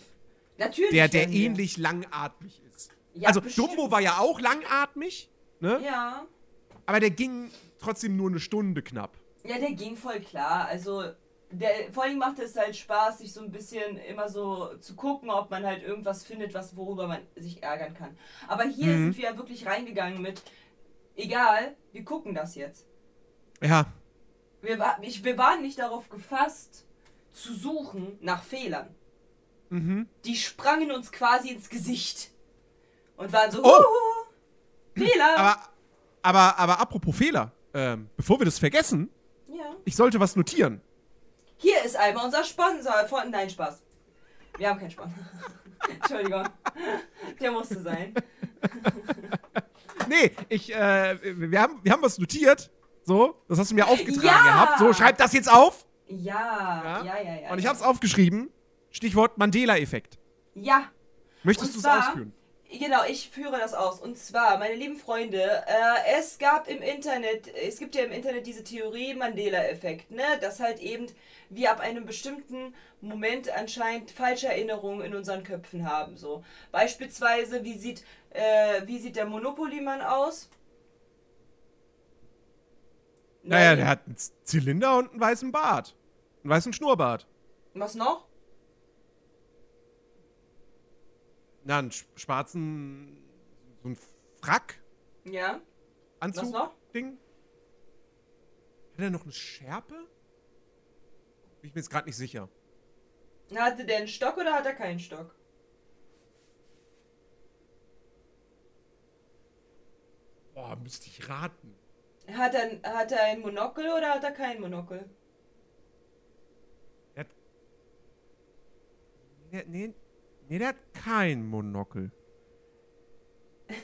Natürlich. der, der ähnlich langatmig ist. Ja, also bestimmt. Dumbo war ja auch langatmig, ne? Ja. Aber der ging trotzdem nur eine Stunde knapp. Ja, der ging voll klar. Also, der, vor allem macht es halt Spaß, sich so ein bisschen immer so zu gucken, ob man halt irgendwas findet, was worüber man sich ärgern kann. Aber hier Mhm. sind wir ja wirklich reingegangen mit, egal, wir gucken das jetzt. Ja. Wir, ich, wir waren nicht darauf gefasst, zu suchen nach Fehlern. Mhm. Die sprangen uns quasi ins Gesicht. Und waren so, Oh! "Huhu, Fehler! Aber, aber, aber apropos Fehler, ähm, bevor wir das vergessen, ja. ich sollte was notieren. Hier ist einmal unser Sponsor von. Nein, Spaß. Wir haben keinen Sponsor. Entschuldigung. Der musste sein. Nee, ich, äh, wir haben, wir haben was notiert. So, das hast du mir aufgetragen Ja! gehabt. So, schreib das jetzt auf. Ja, ja, ja, ja. Und ich ja. hab's aufgeschrieben. Stichwort Mandela-Effekt. Ja, Möchtest du es ausführen? Genau, ich führe das aus. Und zwar, meine lieben Freunde, äh, es gab im Internet, es gibt ja im Internet diese Theorie Mandela-Effekt, ne? Dass halt eben wir ab einem bestimmten Moment anscheinend falsche Erinnerungen in unseren Köpfen haben. So. Beispielsweise, wie sieht, äh, wie sieht der Monopoly-Mann aus? Naja, Nein. der hat einen Zylinder und einen weißen Bart. Einen weißen Schnurrbart. Was noch? Na, einen sch- schwarzen, so ein Frack, Ja. Anzug, Was noch? Ding. Hat er noch eine Schärpe? Bin ich mir jetzt gerade nicht sicher. Hatte der einen Stock oder hat er keinen Stock? Boah, müsste ich raten. Hat er, hat er ein Monokel oder hat er kein Monokel? Der hat. Nee, nee, nee, der hat kein Monokel.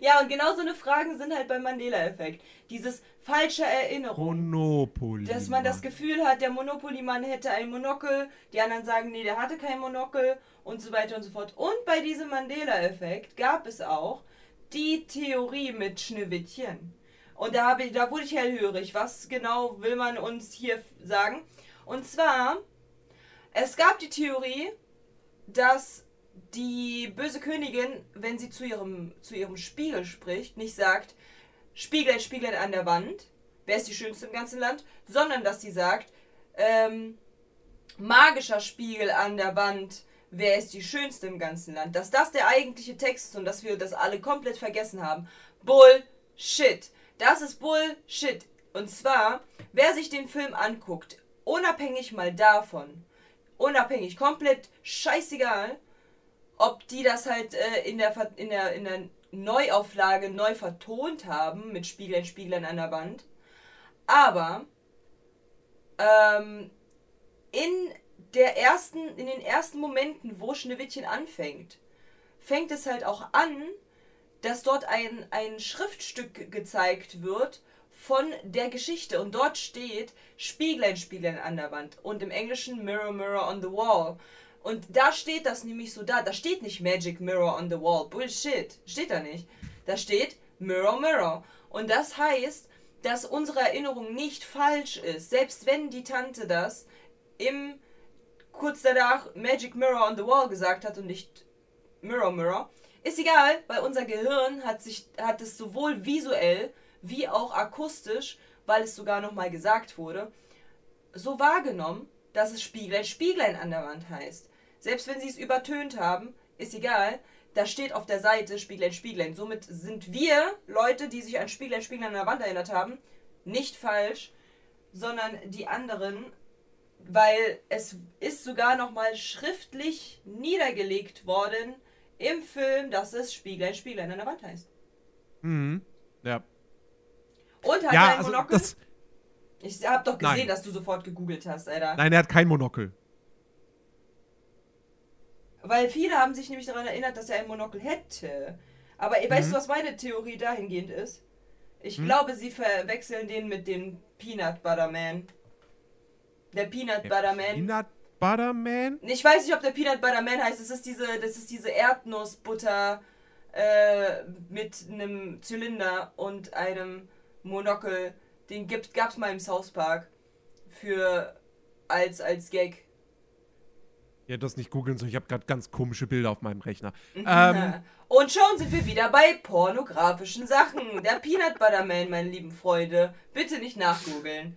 Ja, und genau so eine Fragen sind halt beim Mandela-Effekt. Dieses falsche Erinnerung. Monopoly. Dass man das. Gefühl hat, der Monopoly-Mann hätte ein Monokel, die anderen sagen, nee, der hatte kein Monokel und so weiter und so fort. Und bei diesem Mandela-Effekt gab es auch die Theorie mit Schneewittchen. Und da, habe ich, da wurde ich hellhörig. Was genau will man uns hier sagen? Und zwar, es gab die Theorie, dass die böse Königin, wenn sie zu ihrem, zu ihrem Spiegel spricht, nicht sagt, Spieglein, Spieglein an der Wand, wer ist die schönste im ganzen Land, sondern dass sie sagt, ähm, magischer Spiegel an der Wand, wer ist die schönste im ganzen Land. Dass das der eigentliche Text ist und dass wir das alle komplett vergessen haben. Bullshit. Das ist Bullshit. Und zwar, wer sich den Film anguckt, unabhängig mal davon, unabhängig, komplett scheißegal, ob die das halt äh, in, der, in, der, in der Neuauflage neu vertont haben mit Spieglein, Spieglein an der Wand. Aber ähm, in der ersten, in den ersten Momenten, wo Schneewittchen anfängt, fängt es halt auch an, dass dort ein, ein Schriftstück gezeigt wird von der Geschichte. Und dort steht Spieglein, Spieglein an der Wand. Und im Englischen Mirror, Mirror on the Wall. Und da steht das nämlich so da. Da steht nicht Magic Mirror on the Wall. Bullshit. Steht da nicht. Da steht Mirror, Mirror. Und das heißt, dass unsere Erinnerung nicht falsch ist. Selbst wenn die Tante das im kurz danach Magic Mirror on the Wall gesagt hat und nicht Mirror Mirror. Ist egal, weil unser Gehirn hat sich hat es sowohl visuell wie auch akustisch, weil es sogar noch mal gesagt wurde, so wahrgenommen, dass es Spieglein Spieglein an der Wand heißt. Selbst wenn sie es übertönt haben, ist egal. Da steht auf der Seite Spieglein Spieglein. Somit sind wir Leute, die sich an Spieglein Spieglein an der Wand erinnert haben, nicht falsch, sondern die anderen weil es ist sogar noch mal schriftlich niedergelegt worden im Film, dass es Spieglein, Spieglein an der Wand heißt. Mhm. Ja. Und hat Ja, er ein also Monokel? das. ich hab doch gesehen, Nein. dass du sofort gegoogelt hast, Alter. Nein, er hat kein Monokel. Weil viele haben sich nämlich daran erinnert, dass er ein Monokel hätte. Aber weißt Mhm. du, was meine Theorie dahingehend ist? Ich Mhm. glaube, sie verwechseln den mit dem Peanut Butter Man. Der Peanut Butter Man. Peanut Butter Man? Ich weiß nicht, ob der Peanut Butter Man heißt. Das ist diese, das ist diese Erdnussbutter äh, mit einem Zylinder und einem Monokel. Den gibt, gab's mal im South Park für als als Gag. Ja, das nicht googeln, so ich habe gerade ganz komische Bilder auf meinem Rechner. Ähm, Und schon sind wir wieder bei pornografischen Sachen. Der Peanut Butter Man, meine lieben Freunde. Bitte nicht nachgoogeln.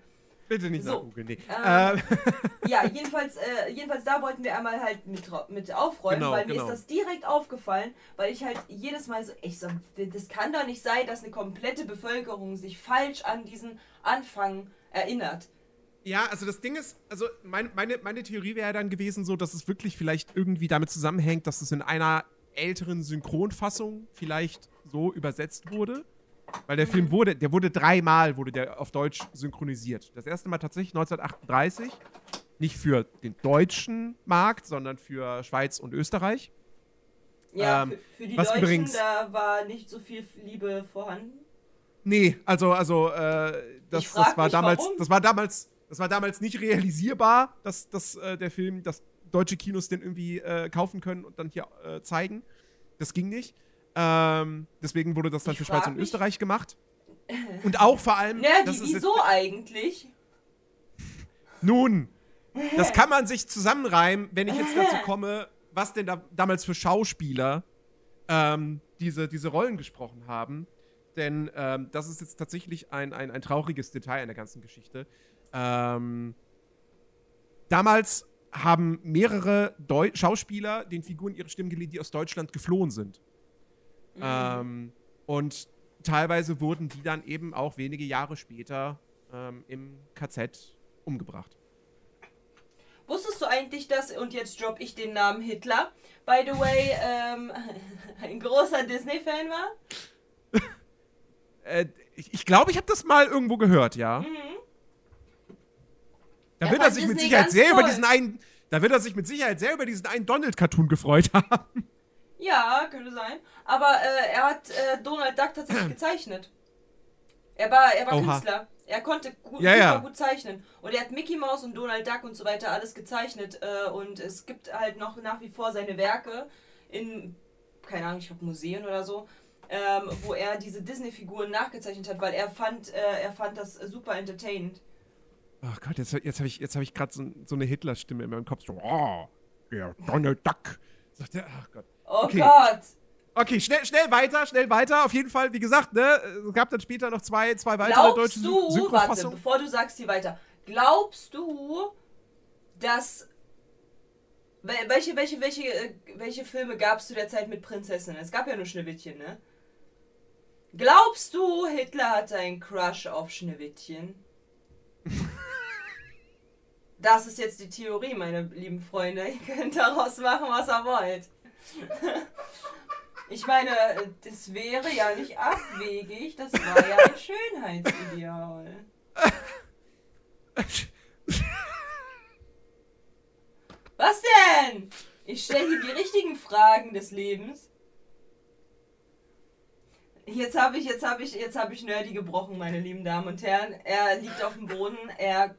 Bitte nicht So, nach Google, nee. ähm, Äh, Ja, jedenfalls, äh, jedenfalls da wollten wir einmal halt mit, mit aufräumen, Genau, weil mir genau. ist das direkt aufgefallen, weil ich halt jedes Mal so, ich so, das kann doch nicht sein, dass eine komplette Bevölkerung sich falsch an diesen Anfang erinnert. Ja, also das Ding ist, also mein, meine, meine Theorie wäre dann gewesen, so, dass es wirklich vielleicht irgendwie damit zusammenhängt, dass es in einer älteren Synchronfassung vielleicht so übersetzt wurde. Weil der Film wurde, der wurde dreimal wurde der auf Deutsch synchronisiert. Das erste Mal tatsächlich 1938. Nicht für den deutschen Markt, sondern für Schweiz und Österreich. Ja, Ähm, für, für die was Deutschen, übrigens- da war nicht so viel Liebe vorhanden. Nee, also, also, äh, das, das war damals, warum? das war damals, das war damals nicht realisierbar, dass, dass äh, der Film, dass deutsche Kinos den irgendwie äh, kaufen können und dann hier äh, zeigen. Das ging nicht. Ähm, deswegen wurde das dann Ich für Schweiz und mich- Österreich gemacht. Und auch vor allem. Ja, das die, ist jetzt- wieso eigentlich? Nun, das kann man sich zusammenreimen, wenn ich jetzt dazu komme, was denn da damals für Schauspieler ähm, diese, diese Rollen gesprochen haben. Denn ähm, das ist jetzt tatsächlich ein, ein, ein trauriges Detail in der ganzen Geschichte. Ähm, damals haben mehrere Deu Schauspieler den Figuren ihre Stimmen geliehen, die aus Deutschland geflohen sind. Ähm, und teilweise wurden die dann eben auch wenige Jahre später ähm, im KZ umgebracht. Wusstest du eigentlich, dass, und jetzt droppe ich den Namen Hitler, by the way, ähm, ein großer Disney-Fan war? Äh, ich ich glaube, ich habe das mal irgendwo gehört, ja. Mhm. Da Er wird er sich mit Disney Sicherheit ganz sehr über toll. diesen einen, da wird er sich mit Sicherheit sehr über diesen einen Donald-Cartoon gefreut haben. Ja, könnte sein. Aber äh, er hat äh, Donald Duck tatsächlich gezeichnet. Er war, er war Oha. Künstler. Er konnte gu Ja, super ja. gut zeichnen. Und er hat Mickey Mouse und Donald Duck und so weiter alles gezeichnet. Äh, und es gibt halt noch nach wie vor seine Werke in, keine Ahnung, ich glaube Museen oder so, ähm, wo er diese Disney-Figuren nachgezeichnet hat, weil er fand, äh, er fand das super entertainend. Ach Gott, jetzt, jetzt habe ich, jetzt hab ich gerade so, so eine Hitler-Stimme in meinem Kopf. So, oh, der Donald Duck. Sagt der, ach Gott. Oh Okay. Gott! Okay, schnell, schnell weiter, schnell weiter. Auf jeden Fall, wie gesagt, ne, es gab dann später noch zwei, zwei weitere deutsche Glaubst Syn du, warte, Synchronfassungen. bevor du sagst hier weiter, glaubst du, dass wel- welche, welche, welche, äh, welche Filme gab es zu der Zeit mit Prinzessinnen? Es gab ja nur Schneewittchen, ne? Glaubst du, Hitler hatte einen Crush auf Schneewittchen? Das ist jetzt die Theorie, meine lieben Freunde. Ihr könnt daraus machen, was ihr wollt. Ich meine, das wäre ja nicht abwegig, das war ja ein Schönheitsideal. Was denn? Ich stelle hier die richtigen Fragen des Lebens. Jetzt habe ich, jetzt habe ich, jetzt habe ich Nerdy gebrochen, meine lieben Damen und Herren. Er liegt auf dem Boden, er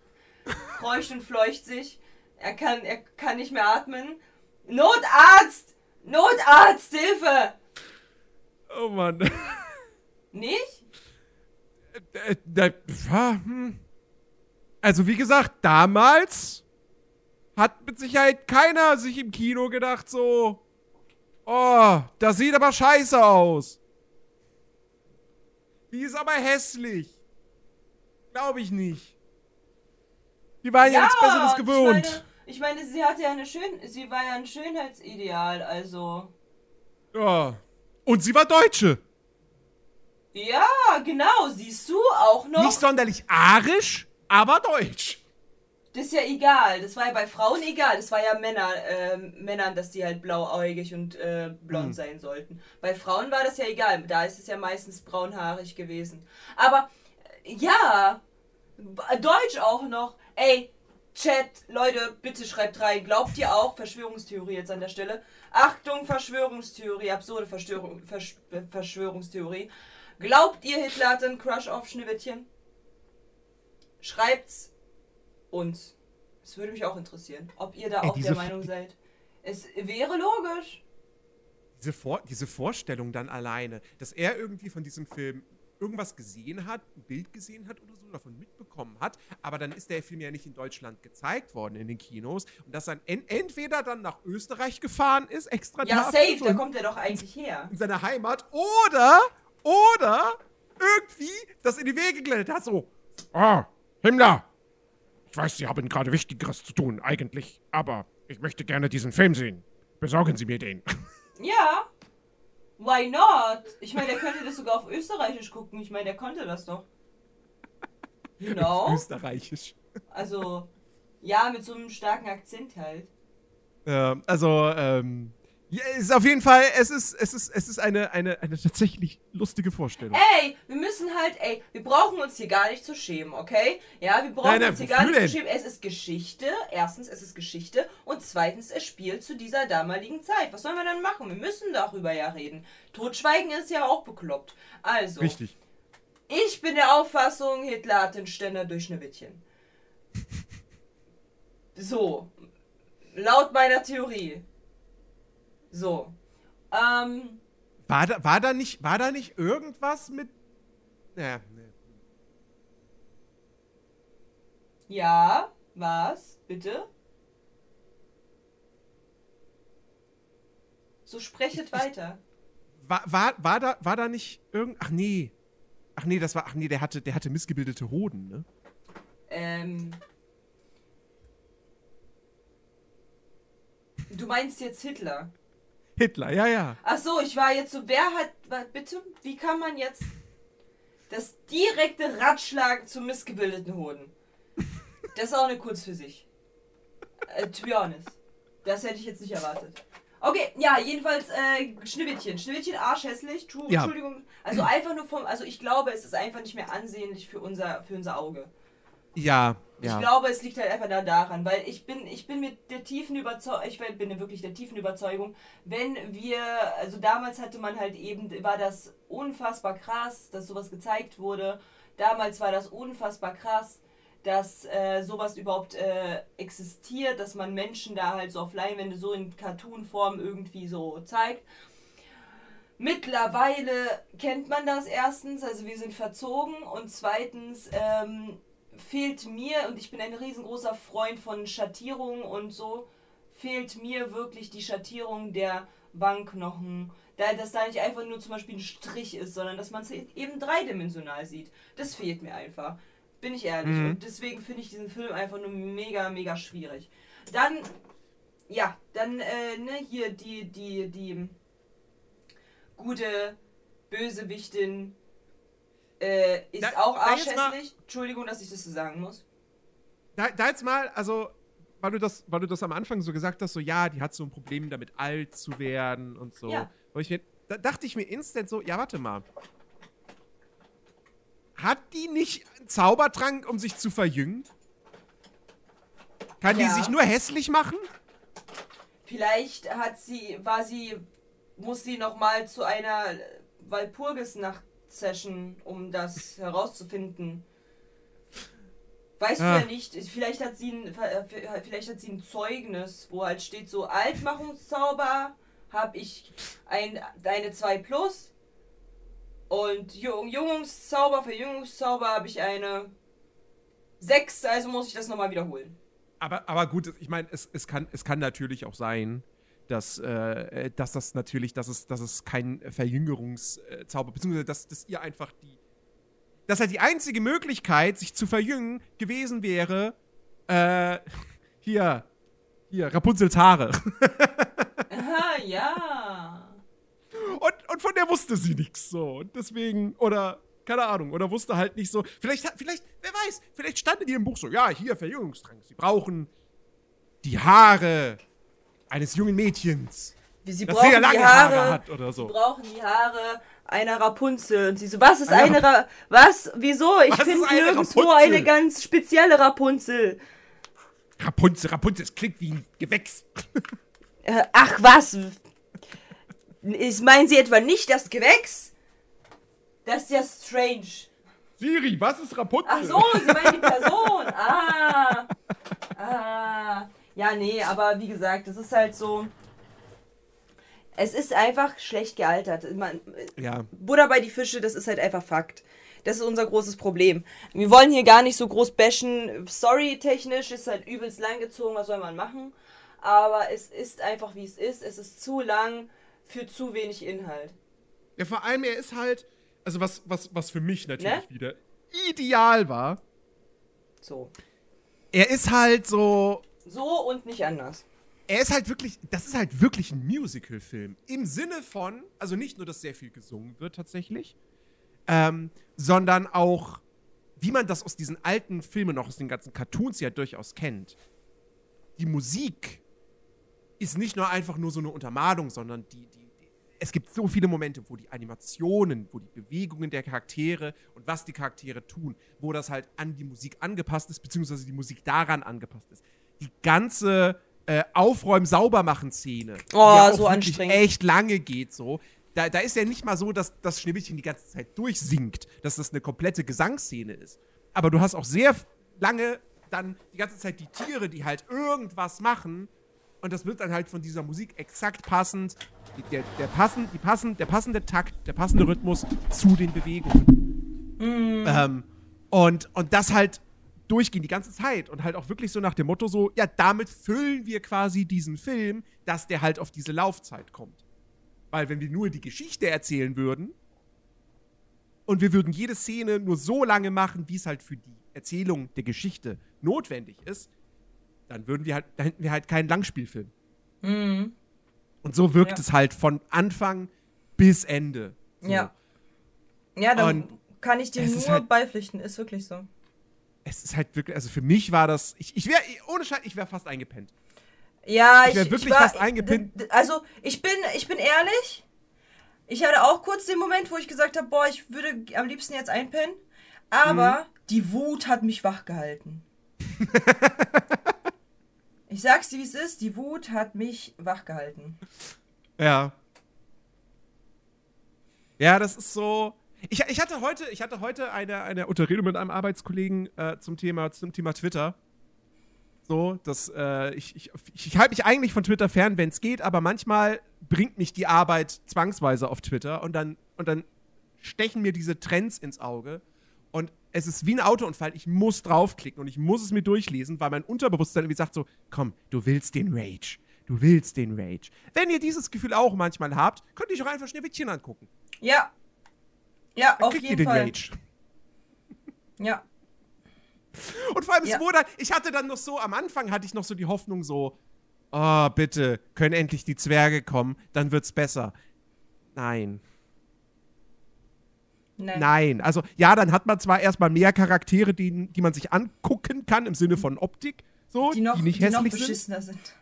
kreucht und fleucht sich, er kann, er kann nicht mehr atmen. Notarzt! Notarzt, Hilfe! Oh Mann. Nicht? Äh, ja, hm. Also wie gesagt, damals hat mit Sicherheit keiner sich im Kino gedacht so, oh, das sieht aber scheiße aus. Die ist aber hässlich. Glaube ich nicht. Die waren ja, nichts Besseres meine, ich meine, sie hatte ja eine schön, sie war ja ein Schönheitsideal, also. Ja. Und sie war Deutsche. Ja, genau, siehst du auch noch. Nicht sonderlich arisch, aber deutsch. Das ist ja egal. Das war ja bei Frauen egal. Das war ja Männer, äh, Männern, dass die halt blauäugig und äh, blond Hm. sein sollten. Bei Frauen war das ja egal. Da ist es ja meistens braunhaarig gewesen. Aber äh, ja, Deutsch auch noch. Ey, Chat, Leute, bitte schreibt rein. Glaubt ihr auch, Verschwörungstheorie jetzt an der Stelle. Achtung, Verschwörungstheorie, absurde Verschwörung, Versch äh, Verschwörungstheorie. Glaubt ihr, Hitler hatte einen Crush auf Schneewittchen? Schreibt's uns. Es würde mich auch interessieren, ob ihr da Ey, auch der F- Meinung seid. Es wäre logisch. Diese, Vor diese Vorstellung dann alleine, dass er irgendwie von diesem Film irgendwas gesehen hat, ein Bild gesehen hat oder so, davon mitbekommen hat, aber dann ist der Film ja nicht in Deutschland gezeigt worden in den Kinos und dass er en entweder dann nach Österreich gefahren ist, extra Ja, safe, da kommt er doch eigentlich her. in seiner Heimat, oder, oder irgendwie das in die Wege geleitet hat, so, ah, Himmler, Ich weiß, Sie haben gerade Wichtigeres zu tun, eigentlich. Aber ich möchte gerne diesen Film sehen. Besorgen Sie mir den. Ja. Why not? Ich meine, der könnte das sogar auf Österreichisch gucken. Ich meine, der konnte das doch. You know? Österreichisch. Also, ja, mit so einem starken Akzent halt. Ähm, also, ähm, ja, ist auf jeden Fall, es ist, es ist, es ist eine, eine, eine tatsächlich lustige Vorstellung. Ey, wir müssen halt, ey, wir brauchen uns hier gar nicht zu schämen, okay? Ja, wir brauchen Nein, nein, uns hier gar nicht zu denn? schämen. Es ist Geschichte. Erstens, es ist Geschichte. Und zweitens, es spielt zu dieser damaligen Zeit. Was sollen wir dann machen? Wir müssen darüber ja reden. Totschweigen ist ja auch bekloppt. Also, Richtig. ich bin der Auffassung, Hitler hat den Ständer durch Schneewittchen. So. Laut meiner Theorie. So. Ähm, War da, war da nicht, war da nicht irgendwas mit. Ja, nee. ja, was? Bitte? So sprechet weiter. War, war, war, da, war da nicht irgend. Ach nee. Ach nee, das war. Ach nee, der hatte, der hatte missgebildete Hoden, ne? Ähm. Du meinst jetzt Hitler? Hitler, ja, ja. Ach so, ich war jetzt so, wer hat, bitte, wie kann man jetzt das direkte Ratschlagen zu missgebildeten Hoden? Das ist auch eine Kunst für sich. Äh, to be honest. Das hätte ich jetzt nicht erwartet. Okay, ja, jedenfalls äh, Schneewittchen. Schneewittchen arschhässlich. True, Ja. Entschuldigung. Also einfach nur vom, also ich glaube, es ist einfach nicht mehr ansehnlich für unser, für unser Auge. Ja, Ich ja. glaube, es liegt halt einfach da daran, weil ich bin, ich bin mit der tiefen Überzeugung, ich bin wirklich der tiefen Überzeugung, wenn wir, also damals hatte man halt eben, war das unfassbar krass, dass sowas gezeigt wurde. Damals war das unfassbar krass, dass äh, sowas überhaupt äh, existiert, dass man Menschen da halt so auf Leinwände so in Cartoon-Form irgendwie so zeigt. Mittlerweile kennt man das erstens, also wir sind verzogen und zweitens ähm, fehlt mir, und ich bin ein riesengroßer Freund von Schattierungen und so, fehlt mir wirklich die Schattierung der Wangenknochen. Da, dass da nicht einfach nur zum Beispiel ein Strich ist, sondern dass man es eben dreidimensional sieht. Das fehlt mir einfach. Bin ich ehrlich. Mhm. Und deswegen finde ich diesen Film einfach nur mega, mega schwierig. Dann, ja, dann, äh, ne, hier die, die, die gute Bösewichtin äh, ist Da- auch arschhässlich. Entschuldigung, dass ich das so sagen muss. Da, da jetzt mal, also, weil du, das, weil du das am Anfang so gesagt hast, so, ja, die hat so ein Problem damit, alt zu werden und so. Ja. Und ich mir, da dachte ich mir instant so, ja, warte mal. Hat die nicht einen Zaubertrank, um sich zu verjüngen? Kann Ja. die sich nur hässlich machen? Vielleicht hat sie, war sie, muss sie noch mal zu einer Walpurgisnacht-Session, um das herauszufinden. Weißt Ah. du ja nicht. Vielleicht hat sie ein, vielleicht hat sie ein Zeugnis, wo halt steht so Altmachungszauber, habe ich ein, eine 2 plus und Jung, Jungungszauber, Verjüngungszauber habe ich eine 6, also muss ich das nochmal wiederholen. Aber, aber gut, ich meine, es, es, kann, es kann natürlich auch sein, dass, äh, dass das natürlich, dass es, dass es kein Verjüngerungszauber, beziehungsweise dass, dass ihr einfach die, dass halt die einzige Möglichkeit, sich zu verjüngen, gewesen wäre, äh, hier, hier, Rapunzels Haare. Aha, ja. Und, und von der wusste sie nichts so. Und deswegen, oder, keine Ahnung, oder wusste halt nicht so. Vielleicht, vielleicht, wer weiß, vielleicht stand in ihrem Buch so, ja, hier, Verjüngungstrank. Sie brauchen die Haare eines jungen Mädchens, Sie das brauchen sehr lange die Haare, Haare, hat oder sie so. brauchen die Haare einer Rapunzel. Und sie so, was ist Eine eine Ra Was? Wieso? Ich finde nirgendwo Rapunzel? eine ganz spezielle Rapunzel. Rapunzel, Rapunzel, das klingt wie ein Gewächs. Äh, ach was? Ist, meinen Sie etwa nicht das Gewächs? Das ist ja strange. Siri, was ist Rapunzel? Ach so, Sie meinen die Person. Ah. Ah. Ja, nee, aber wie gesagt, es ist halt so. Es ist einfach schlecht gealtert. Man, Ja, Buddha bei die Fische, das ist halt einfach Fakt. Das ist unser großes Problem. Wir wollen hier gar nicht so groß bashen. Story-technisch ist halt übelst lang gezogen, was soll man machen? Aber es ist einfach wie es ist. Es ist zu lang für zu wenig Inhalt. ja, vor allem, er ist halt, also was, was, was für mich natürlich Ne? wieder ideal war, So. er ist halt so. So und nicht anders. Er ist halt wirklich, das ist halt wirklich ein Musical-Film. Im Sinne von, also nicht nur, dass sehr viel gesungen wird tatsächlich, ähm, sondern auch, wie man das aus diesen alten Filmen, noch aus den ganzen Cartoons ja durchaus kennt. Die Musik ist nicht nur einfach nur so eine Untermalung, sondern die, die, die, es gibt so viele Momente, wo die Animationen, wo die Bewegungen der Charaktere und was die Charaktere tun, wo das halt an die Musik angepasst ist, beziehungsweise die Musik daran angepasst ist. Die ganze äh, Aufräumen-Saubermachen-Szene, Oh, ja so anstrengend. echt lange geht, so. Da, da ist ja nicht mal so, dass das Schneewittchen die ganze Zeit durchsingt, dass das eine komplette Gesangsszene ist. Aber du hast auch sehr lange dann die ganze Zeit die Tiere, die halt irgendwas machen. Und das wird dann halt von dieser Musik exakt passend, der, der, passend, die passend, der passende Takt, der passende Rhythmus zu den Bewegungen. Ähm, und, und das halt durchgehen die ganze Zeit und halt auch wirklich so nach dem Motto so, ja, damit füllen wir quasi diesen Film, dass der halt auf diese Laufzeit kommt. Weil wenn wir nur die Geschichte erzählen würden und wir würden jede Szene nur so lange machen, wie es halt für die Erzählung der Geschichte notwendig ist, dann würden wir halt, dann hätten wir halt keinen Langspielfilm. Mhm. Und so wirkt Ja. es halt von Anfang bis Ende. So. Ja. Ja, da Und kann ich dir nur halt- beipflichten, ist wirklich so. Es ist halt wirklich, also für mich war das, ich, ich wäre, ohne Scheiß, ich wäre fast eingepennt. Ja, Ich ich, wär ich wirklich war, fast d- Also, ich bin, ich bin ehrlich. Ich hatte auch kurz den Moment, wo ich gesagt habe, boah, ich würde am liebsten jetzt einpennen. Aber Mhm. die Wut hat mich wach gehalten. ich sag's dir, wie es ist. Die Wut hat mich wach gehalten. Ja. Ja, das ist so. Ich, ich hatte heute, ich hatte heute eine, eine Unterredung mit einem Arbeitskollegen äh, zum Thema, zum Thema Twitter. So, dass äh, ich, ich, ich halte mich eigentlich von Twitter fern, wenn es geht, aber manchmal bringt mich die Arbeit zwangsweise auf Twitter und dann, und dann stechen mir diese Trends ins Auge. Und es ist wie ein Autounfall. Ich muss draufklicken und ich muss es mir durchlesen, weil mein Unterbewusstsein irgendwie sagt so, komm, du willst den Rage. Du willst den Rage. Wenn ihr dieses Gefühl auch manchmal habt, könnt ihr euch auch einfach Schneewittchen angucken. Ja. Ja, Dann auf ihr jeden den Fall. Rage. Ja. Und vor allem, Ja. es wurde, ich hatte dann noch so, am Anfang hatte ich noch so die Hoffnung so, oh, bitte, können endlich die Zwerge kommen, dann wird's besser. Nein. Nein. Nein. Also, ja, dann hat man zwar erstmal mehr Charaktere, die, die man sich angucken kann, im Sinne von Optik, so, Die noch, die nicht die noch hässlich sind. beschissener sind.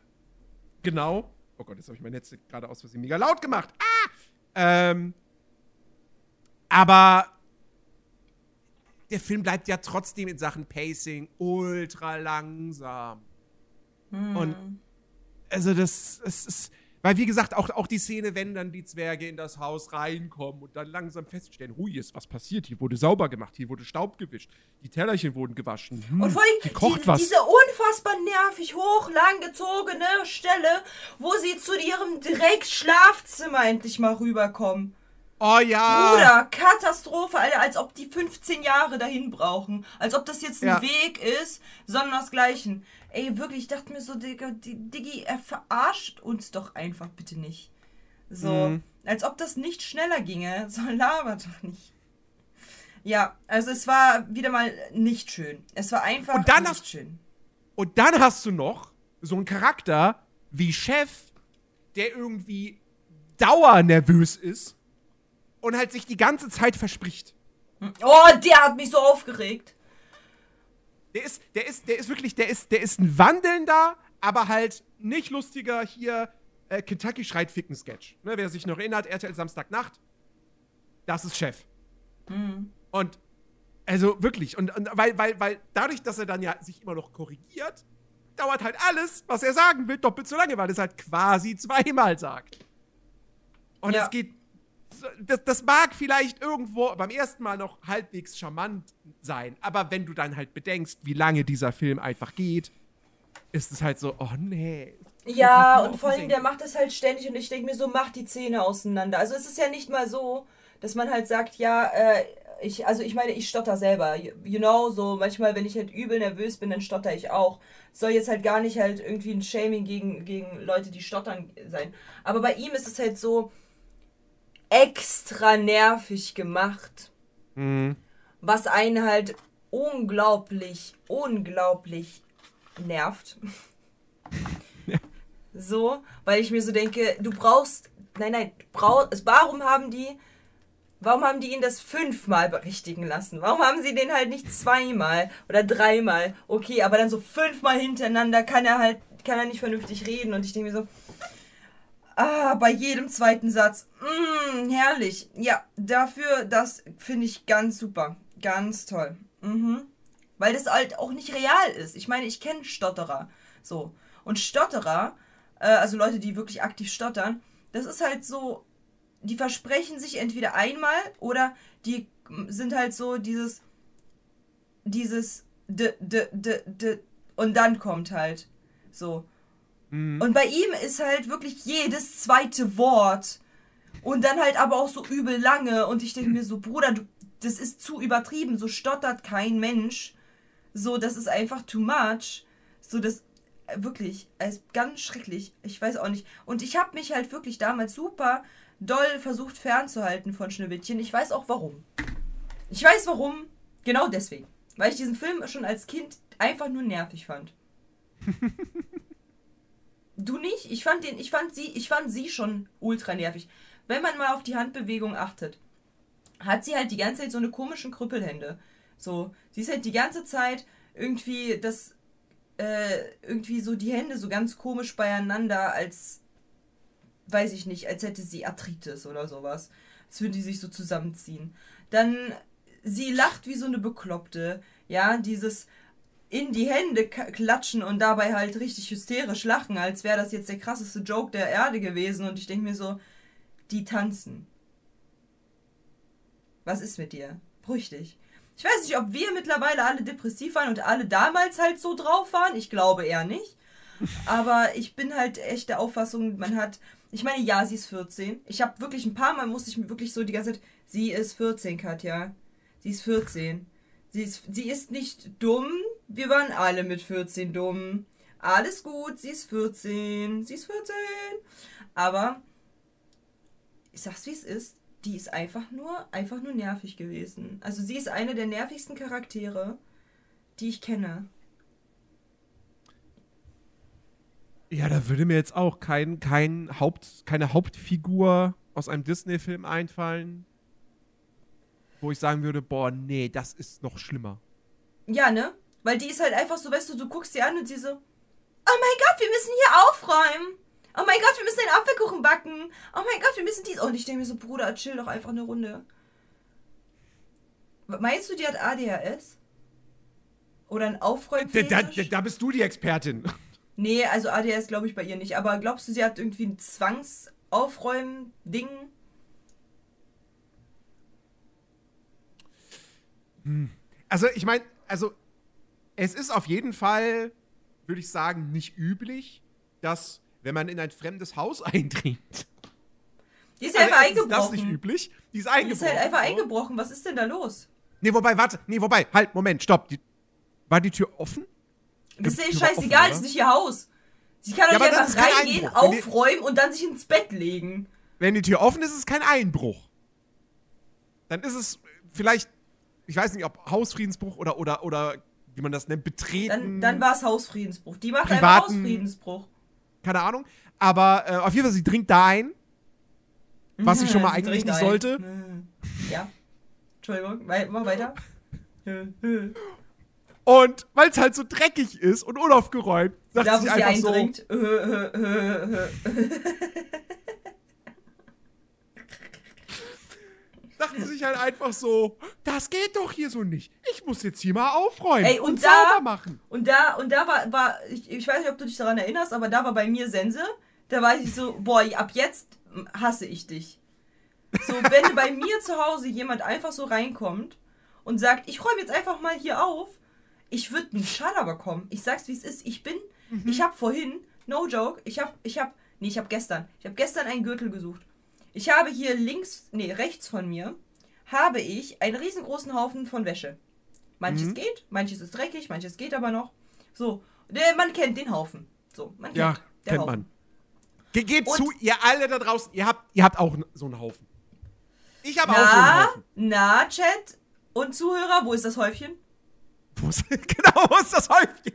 Genau. Oh Gott, jetzt habe ich mein Netz gerade aus Versehen mega laut gemacht. Ah! Ähm, aber der Film bleibt ja trotzdem in Sachen Pacing ultra langsam. Hm. Und also das, es ist, weil wie gesagt, auch, auch die Szene, wenn dann die Zwerge in das Haus reinkommen und dann langsam feststellen, hui, ist was passiert, hier wurde sauber gemacht, hier wurde Staub gewischt, die Tellerchen wurden gewaschen, hm, Und vor hier allem kocht die, was. diese unfassbar nervig hoch langgezogene Stelle, wo sie zu ihrem direkt Schlafzimmer endlich mal rüberkommen. Oh ja! Bruder, Katastrophe, Alter, als ob die 15 Jahre dahin brauchen. Als ob das jetzt ein Ja. Weg ist, sondern desgleichen. Ey, wirklich, ich dachte mir so, Digga, Diggi, er verarscht uns doch einfach bitte nicht. So, Mhm. als ob das nicht schneller ginge. So labert doch nicht. Ja, also es war wieder mal nicht schön. Es war einfach Und dann nicht hast- schön. Und dann hast du noch so einen Charakter wie Chef, der irgendwie dauernervös ist und halt sich die ganze Zeit verspricht. Oh, der hat mich so aufgeregt. Der ist, der ist, der ist wirklich, der ist, der ist ein wandelnder, aber halt nicht lustiger hier äh, Kentucky schreit Ficken Sketch. Ne, wer sich noch erinnert, RTL Samstagnacht, das ist Chef. Und also wirklich, und, und weil, weil, weil dadurch, dass er dann ja sich immer noch korrigiert, dauert halt alles, was er sagen will, doppelt so lange, weil er es halt quasi zweimal sagt. Und Ja. es geht. Das, das mag vielleicht irgendwo beim ersten Mal noch halbwegs charmant sein, aber wenn du dann halt bedenkst, wie lange dieser Film einfach geht, ist es halt so, oh nee. Ja, und vor allem, der macht das halt ständig und ich denke mir so, macht die Zähne auseinander. Also es ist ja nicht mal so, dass man halt sagt, ja, äh, ich, also ich meine, ich stotter selber. You, know, so manchmal, wenn ich halt übel nervös bin, dann stotter ich auch. Es soll jetzt halt gar nicht halt irgendwie ein Shaming gegen, gegen Leute, die stottern sein. Aber bei ihm ist es halt so extra nervig gemacht Mhm. was einen halt unglaublich, unglaublich nervt. Ja. So, weil ich mir so denke, du brauchst, nein, nein, brauchst, warum haben die, warum haben die ihn das fünfmal berichtigen lassen? Warum haben sie den halt nicht zweimal oder dreimal? Okay, aber dann so fünfmal hintereinander kann er halt, kann er nicht vernünftig reden und ich denke mir so, Ah, bei jedem zweiten Satz. Mm, herrlich. Ja, dafür, das finde ich ganz super. Ganz toll. Mhm. Weil das halt auch nicht real ist. Ich meine, ich kenne Stotterer. So. Und Stotterer, äh, also Leute, die wirklich aktiv stottern, das ist halt so, die versprechen sich entweder einmal oder die sind halt so dieses, dieses, d, d, d, d, und dann kommt halt so. Mhm. Und bei ihm ist halt wirklich jedes zweite Wort. Und dann halt aber auch so übel lange. Und ich denke mir so, Bruder, du, das ist zu übertrieben. So stottert kein Mensch. So, das ist einfach too much. So, das äh, wirklich, es ist ganz schrecklich. Ich weiß auch nicht. Und ich habe mich halt wirklich damals super doll versucht fernzuhalten von Schneewittchen. Ich weiß auch warum. Ich weiß warum. Genau deswegen. Weil ich diesen Film schon als Kind einfach nur nervig fand. Du nicht? Ich fand den, ich fand sie, ich fand sie schon ultra nervig. Wenn man mal auf die Handbewegung achtet, hat sie halt die ganze Zeit so eine komischen Krüppelhände. So, sie ist halt die ganze Zeit irgendwie das, äh, irgendwie so die Hände so ganz komisch beieinander, als, weiß ich nicht, als hätte sie Arthritis oder sowas. Als würde die sich so zusammenziehen. Dann, sie lacht wie so eine Bekloppte. Ja, dieses, in die Hände klatschen und dabei halt richtig hysterisch lachen, als wäre das jetzt der krasseste Joke der Erde gewesen. Und ich denke mir so, die tanzen. Was ist mit dir? Brüchtig. Ich weiß nicht, ob wir mittlerweile alle depressiv waren und alle damals halt so drauf waren. Ich glaube eher nicht. Aber ich bin halt echt der Auffassung, man hat. Ich meine, ja, sie ist 14. Ich habe wirklich ein paar Mal musste ich mir wirklich so die ganze Zeit. Sie ist 14, Katja. Sie ist 14. Sie ist, sie ist nicht dumm, wir waren alle mit 14 dumm. Alles gut, sie ist 14, sie ist 14. Aber ich sag's wie es ist, die ist einfach nur, einfach nur nervig gewesen. Also sie ist eine der nervigsten Charaktere, die ich kenne. Ja, da würde mir jetzt auch kein, kein Haupt, keine Hauptfigur aus einem Disney-Film einfallen, wo ich sagen würde, boah, nee, das ist noch schlimmer. Ja, ne? Weil die ist halt einfach so, weißt du, du guckst sie an und sie so, oh mein Gott, wir müssen hier aufräumen. Oh mein Gott, wir müssen den Apfelkuchen backen. Oh mein Gott, wir müssen dies. Und ich denke mir so, Bruder, chill doch einfach eine Runde. Meinst du, die hat ADHS? Oder ein Aufräumen? Da, da, da, bist du die Expertin. Nee, also ADHS glaube ich bei ihr nicht. Aber glaubst du, sie hat irgendwie ein Zwangsaufräumen-Ding? Hm. Also, ich meine, also es ist auf jeden Fall, würde ich sagen, nicht üblich, dass, wenn man in ein fremdes Haus eindringt. Die ist ja einfach eingebrochen. Das ist nicht üblich. Die ist eingebrochen. Die ist halt einfach eingebrochen. Was ist denn da los? Nee, wobei, warte. Nee, wobei. Halt, Moment, stopp. Die, war die Tür offen? Das ist ja scheißegal, das ist nicht ihr Haus. Sie kann doch ja, nicht einfach reingehen, aufräumen und dann sich ins Bett legen. Wenn die Tür offen ist, ist es kein Einbruch. Dann ist es vielleicht, ich weiß nicht, ob Hausfriedensbruch oder, oder, oder wie man das nennt, betreten. Dann, dann war es Hausfriedensbruch. Die macht privaten, einfach Hausfriedensbruch. Keine Ahnung. Aber äh, auf jeden Fall, sie dringt da ein. Was sie schon mal eigentlich nicht sollte. Ja. Entschuldigung, mach weiter. Und weil es halt so dreckig ist und unaufgeräumt, sagt da, sie einfach sie eindringt. so. dachten sich halt einfach so, das geht doch hier so nicht. Ich muss jetzt hier mal aufräumen Ey, und, und da, sauber machen. Und da, und da war, war ich, ich weiß nicht, ob du dich daran erinnerst, aber da war bei mir Sense. Da war ich so, boah, ab jetzt hasse ich dich. So, wenn bei mir zu Hause jemand einfach so reinkommt und sagt, ich räume jetzt einfach mal hier auf, ich würde einen Schaller bekommen. Ich sag's, wie es ist. Ich bin, mhm. ich habe vorhin, no joke, ich habe, ich habe, nee, ich habe gestern, ich habe gestern einen Gürtel gesucht. Ich habe hier links, nee, rechts von mir, habe ich einen riesengroßen Haufen von Wäsche. Manches mhm. geht, manches ist dreckig, manches geht aber noch. So, man kennt den Haufen. So, man kennt ja, kennt Haufen. man. Ge gebt Und zu, ihr alle da draußen, ihr habt, ihr habt auch so einen Haufen. Ich habe auch so einen Haufen. Na, Chat und Zuhörer, wo ist das Häufchen? Wo ist, genau, wo ist das Häufchen?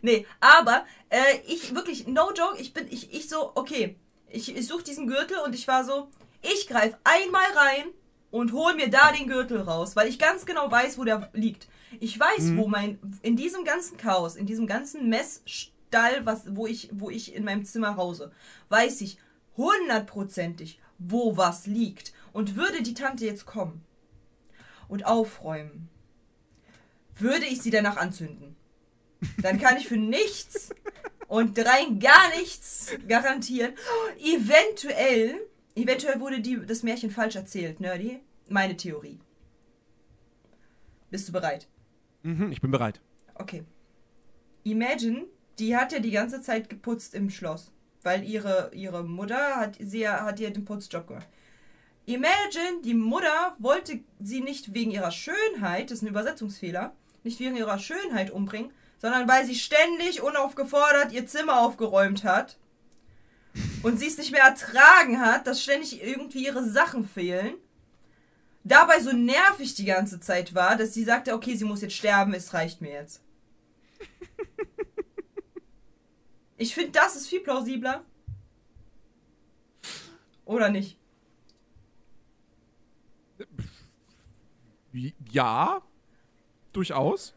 Nee, aber äh, ich wirklich, no joke, ich bin, ich, ich so, okay, ich, ich suche diesen Gürtel und ich war so, ich greife einmal rein und hol mir da den Gürtel raus, weil ich ganz genau weiß, wo der liegt. Ich weiß, mhm. wo mein, in diesem ganzen Chaos, in diesem ganzen Messstall, was, wo ich, wo ich in meinem Zimmer hause, weiß ich hundertprozentig, wo was liegt. Und würde die Tante jetzt kommen und aufräumen, würde ich sie danach anzünden. Dann kann ich für nichts und rein gar nichts garantieren. Eventuell, eventuell wurde die, das Märchen falsch erzählt, Nerdy. Meine Theorie. Bist du bereit? Mhm, ich bin bereit. Okay. Imagine, die hat ja die ganze Zeit geputzt im Schloss, weil ihre, ihre Mutter hat, sie hat ihr den Putzjob gemacht. Imagine, die Mutter wollte sie nicht wegen ihrer Schönheit, das ist ein Übersetzungsfehler, nicht wegen ihrer Schönheit umbringen, sondern weil sie ständig unaufgefordert ihr Zimmer aufgeräumt hat und sie es nicht mehr ertragen hat, dass ständig irgendwie ihre Sachen fehlen. Dabei so nervig die ganze Zeit war, dass sie sagte, okay, sie muss jetzt sterben, es reicht mir jetzt. Ich finde, das ist viel plausibler. Oder nicht? Ja, durchaus.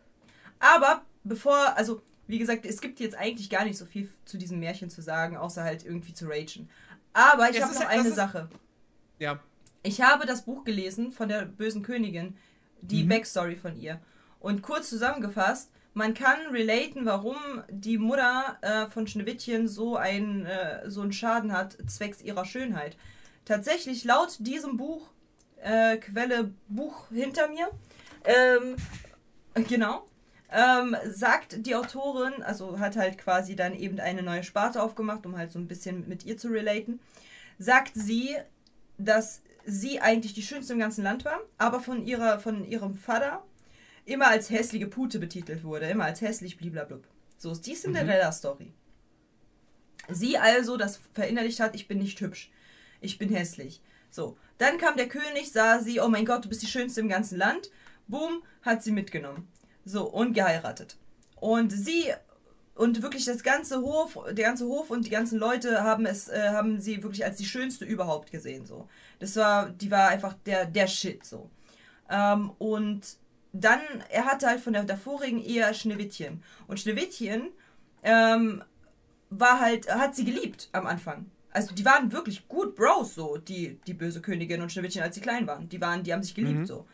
Aber bevor, also wie gesagt, es gibt jetzt eigentlich gar nicht so viel zu diesem Märchen zu sagen, außer halt irgendwie zu ragen. Aber ich habe noch eine Sache. Ja. Ich habe das Buch gelesen von der bösen Königin, die mhm. Backstory von ihr. Und kurz zusammengefasst, man kann relaten, warum die Mutter äh, von Schneewittchen so, ein, äh, so einen Schaden hat, zwecks ihrer Schönheit. Tatsächlich, laut diesem Buch, äh, Quelle Buch hinter mir, ähm, genau, ähm, sagt die Autorin, also hat halt quasi dann eben eine neue Sparte aufgemacht, um halt so ein bisschen mit ihr zu relaten, sagt sie, dass sie eigentlich die schönste im ganzen Land war, aber von, ihrer, von ihrem Vater immer als hässliche Pute betitelt wurde, immer als hässlich bliblablub. So ist die mhm. Cinderella-Story. Sie also das verinnerlicht hat, ich bin nicht hübsch, ich bin hässlich. So, dann kam der König, sah sie, oh mein Gott, du bist die schönste im ganzen Land. Boom, hat sie mitgenommen. So, und geheiratet. Und sie und wirklich das ganze Hof, der ganze Hof und die ganzen Leute haben es, äh, haben sie wirklich als die schönste überhaupt gesehen. So, das war, die war einfach der der Shit so. Ähm, und dann, er hatte halt von der, der vorigen Ehe Schneewittchen und Schneewittchen ähm, war halt, hat sie geliebt am Anfang. Also die waren wirklich gut Bros so, die die böse Königin und Schneewittchen, als sie klein waren. Die waren, die haben sich geliebt mhm. so.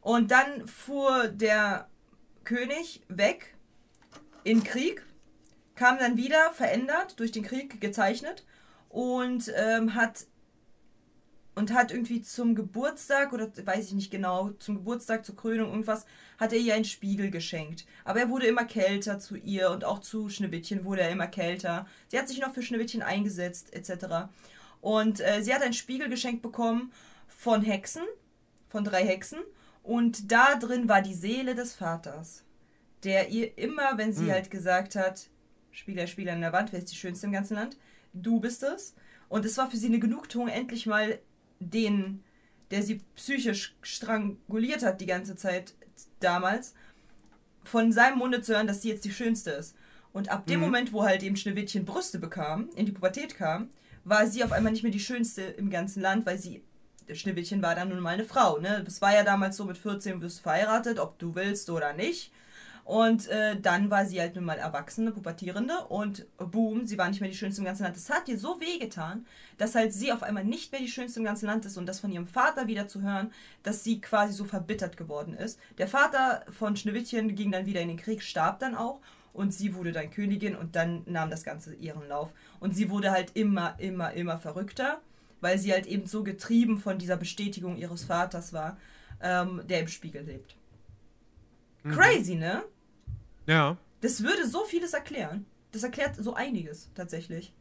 Und dann fuhr der König weg in Krieg, kam dann wieder verändert, durch den Krieg gezeichnet und ähm, hat und hat irgendwie zum Geburtstag oder weiß ich nicht genau, zum Geburtstag, zur Krönung, irgendwas, hat er ihr einen Spiegel geschenkt. Aber er wurde immer kälter zu ihr und auch zu Schneewittchen wurde er immer kälter. Sie hat sich noch für Schneewittchen eingesetzt, etc. Und äh, sie hat einen Spiegel geschenkt bekommen von Hexen, von drei Hexen. Und da drin war die Seele des Vaters, der ihr immer, wenn sie hm. halt gesagt hat, Spieler, Spieler in der Wand, wer ist die Schönste im ganzen Land? Du bist es. Und es war für sie eine Genugtuung, endlich mal den, der sie psychisch stranguliert hat die ganze Zeit damals, von seinem Munde zu hören, dass sie jetzt die Schönste ist. Und ab dem mhm. Moment, wo halt eben Schneewittchen Brüste bekam, in die Pubertät kam, war sie auf einmal nicht mehr die Schönste im ganzen Land, weil sie Schneewittchen war dann nun mal eine Frau. Ne? Das war ja damals so, mit 14 wirst du verheiratet, ob du willst oder nicht. Und äh, dann war sie halt nun mal Erwachsene, Pubertierende und boom, sie war nicht mehr die Schönste im ganzen Land. Das hat ihr so wehgetan, dass halt sie auf einmal nicht mehr die Schönste im ganzen Land ist und das von ihrem Vater wieder zu hören, dass sie quasi so verbittert geworden ist. Der Vater von Schneewittchen ging dann wieder in den Krieg, starb dann auch und sie wurde dann Königin und dann nahm das Ganze ihren Lauf. Und sie wurde halt immer, immer, immer verrückter weil sie halt eben so getrieben von dieser Bestätigung ihres Vaters war, ähm, der im Spiegel lebt. Mhm. Crazy, ne? Ja. Das würde so vieles erklären. Das erklärt so einiges tatsächlich.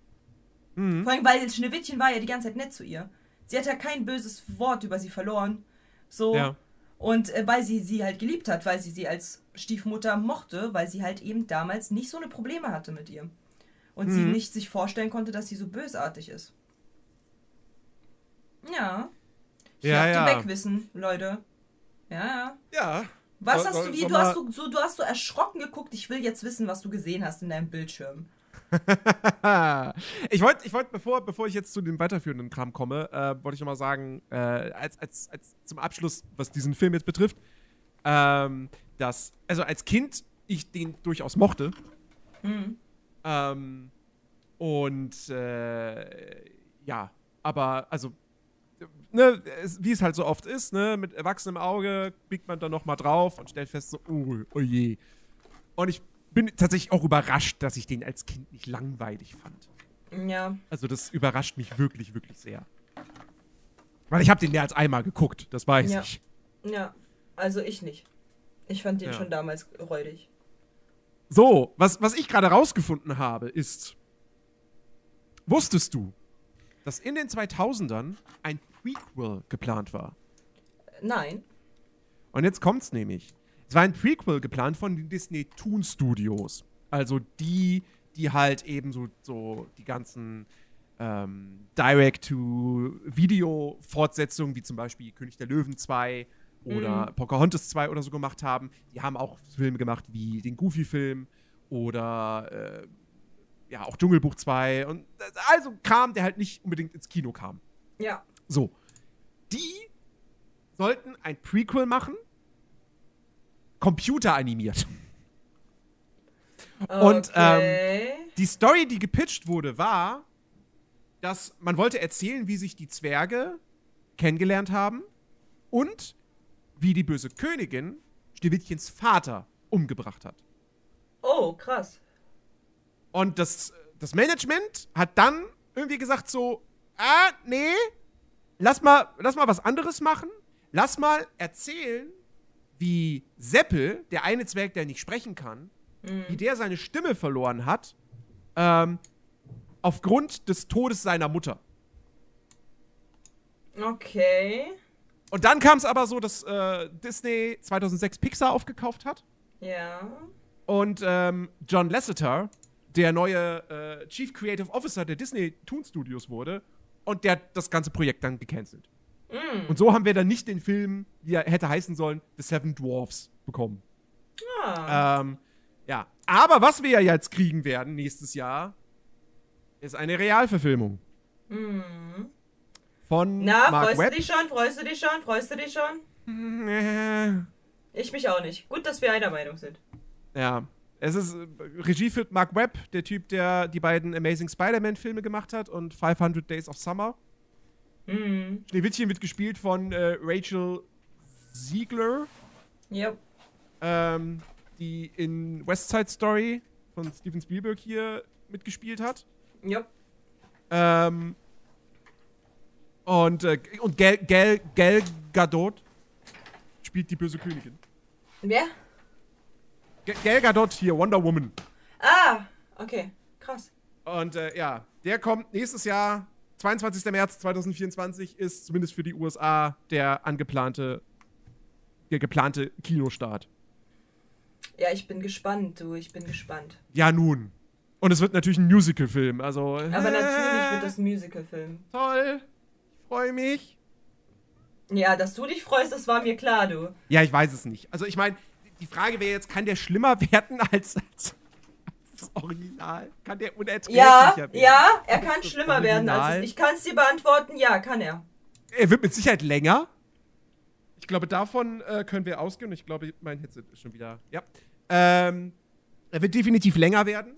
Mhm. Vor allem, weil Schneewittchen war ja die ganze Zeit nett zu ihr. Sie hat ja kein böses Wort über sie verloren. So. Ja. Und äh, weil sie sie halt geliebt hat, weil sie sie als Stiefmutter mochte, weil sie halt eben damals nicht so eine Probleme hatte mit ihr. Und mhm. sie nicht sich vorstellen konnte, dass sie so bösartig ist. Ja. Ich ja, hab ja. die Backwissen, Leute. Ja, ja. Ja. Was hast du wie? Du hast so, so, du hast so erschrocken geguckt. Ich will jetzt wissen, was du gesehen hast in deinem Bildschirm. ich wollte, ich wollt, bevor, bevor ich jetzt zu dem weiterführenden Kram komme, äh, wollte ich noch mal sagen, äh, als, als, als zum Abschluss, was diesen Film jetzt betrifft, ähm, dass, also als Kind ich den durchaus mochte. Mhm. Ähm, und äh, ja, aber also, ne, wie es halt so oft ist, ne, mit erwachsenem Auge blickt man dann noch mal drauf und stellt fest, so, oh, oh je. Und ich bin tatsächlich auch überrascht, dass ich den als Kind nicht langweilig fand. Ja. Also das überrascht mich wirklich, wirklich sehr. Weil ich habe den mehr als einmal geguckt, das weiß Ja. ich. Ja. Also ich nicht. Ich fand den Ja. schon damals räudig. So, was, was ich gerade rausgefunden habe, ist, wusstest du, dass in den 2000ern ein Prequel geplant war? Nein. Und jetzt kommt's nämlich. Es war ein Prequel geplant von den Disney Toon Studios. Also die, die halt eben so, so die ganzen ähm, Direct-to-Video-Fortsetzungen, wie zum Beispiel König der Löwen 2 oder Mhm. Pocahontas 2 oder so gemacht haben. Die haben auch Filme gemacht wie den Goofy-Film oder äh, ja, auch Dschungelbuch 2 und äh, also Kram, der halt nicht unbedingt ins Kino kam. Ja. So. Die sollten ein Prequel machen, computeranimiert. Und, ähm, okay. Die Story, die gepitcht wurde, war, dass man wollte erzählen, wie sich die Zwerge kennengelernt haben und wie die böse Königin Schneewittchens Vater umgebracht hat. oh, krass. Und das, das Management hat dann irgendwie gesagt so, ah, nee, lass mal, lass mal was anderes machen. Lass mal erzählen, wie Seppel, der eine Zwerg, der nicht sprechen kann, wie der seine Stimme verloren hat, ähm, aufgrund des Todes seiner Mutter. Okay. Und dann kam es aber so, dass äh, Disney 2006 Pixar aufgekauft hat Ja. und ähm, John Lasseter der neue äh, Chief Creative Officer der Disney Toon Studios wurde und der hat das ganze Projekt dann gecancelt. Mm. Und so haben wir dann nicht den Film, wie er hätte heißen sollen, The Seven Dwarfs bekommen. Ah. Ähm, ja, aber was wir ja jetzt kriegen werden nächstes Jahr, ist eine Realverfilmung Mhm. von Na, Mark freust Webb. du dich schon? Freust du dich schon? Freust du dich schon? Äh, Ich mich auch nicht. Gut, dass wir einer Meinung sind. Ja. Es ist äh, Regie führt Mark Webb, der Typ, der die beiden Amazing Spider-Man-Filme gemacht hat und 500 Days of Summer. Mhm. Schneewittchen wird gespielt von äh, Rachel Ziegler, Ja. ähm, die in West Side Story von Steven Spielberg hier mitgespielt hat. Ja. Ähm, und äh, und Gal, Gal, Gal Gadot spielt die böse Königin. Wer? Ga- Gal Gadot hier, Wonder Woman. Ah, okay. Krass. Und äh, ja, der kommt nächstes Jahr, 22. März 2024, ist zumindest für die USA der angeplante, der geplante Kinostart. Ja, ich bin gespannt, du. Ich bin gespannt. Ja, nun. Und es wird natürlich ein Musical-Film, also. Aber natürlich wird das ein Musical-Film. Toll. Ich freue mich. Ja, dass du dich freust, das war mir klar, du. Ja, ich weiß es nicht. Also, ich meine, die Frage wäre jetzt, kann der schlimmer werden als, als das Original? Kann der unerträglicher Ja, werden? ja, er kann Das schlimmer werden als. Ich kann es dir beantworten, ja, kann er. Er wird mit Sicherheit länger. Ich glaube, davon äh, können wir ausgehen. Und ich glaube, mein Headset ist schon wieder. Ja. Ähm, er wird definitiv länger werden.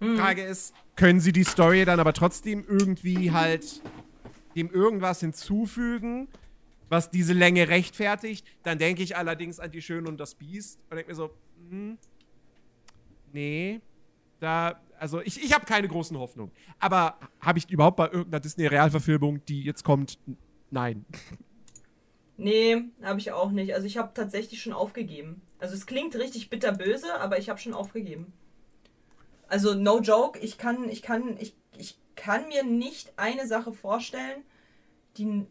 Hm. Frage ist, können sie die Story dann aber trotzdem irgendwie halt dem irgendwas hinzufügen, was diese Länge rechtfertigt? Dann denke ich allerdings an die Schöne und das Biest und denke mir so, hm, nee, da, also ich, ich habe keine großen Hoffnungen. Aber habe ich überhaupt bei irgendeiner Disney-Realverfilmung, die jetzt kommt, nein. Nee, habe ich auch nicht. Also ich habe tatsächlich schon aufgegeben. Also es klingt richtig bitterböse, aber ich habe schon aufgegeben. Also no joke, ich kann, ich kann, ich, ich kann mir nicht eine Sache vorstellen, die.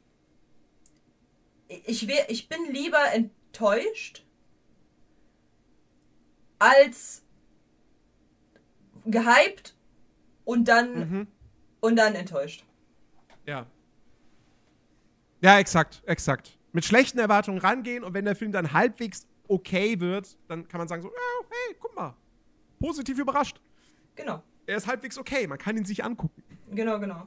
Ich, wär, ich bin lieber enttäuscht als gehypt und dann Mhm. und dann enttäuscht. Ja. Ja, exakt, exakt. mit schlechten Erwartungen rangehen und wenn der Film dann halbwegs okay wird, dann kann man sagen so, ja, hey, guck mal, positiv überrascht. Genau. Er ist halbwegs okay, man kann ihn sich angucken. Genau, genau.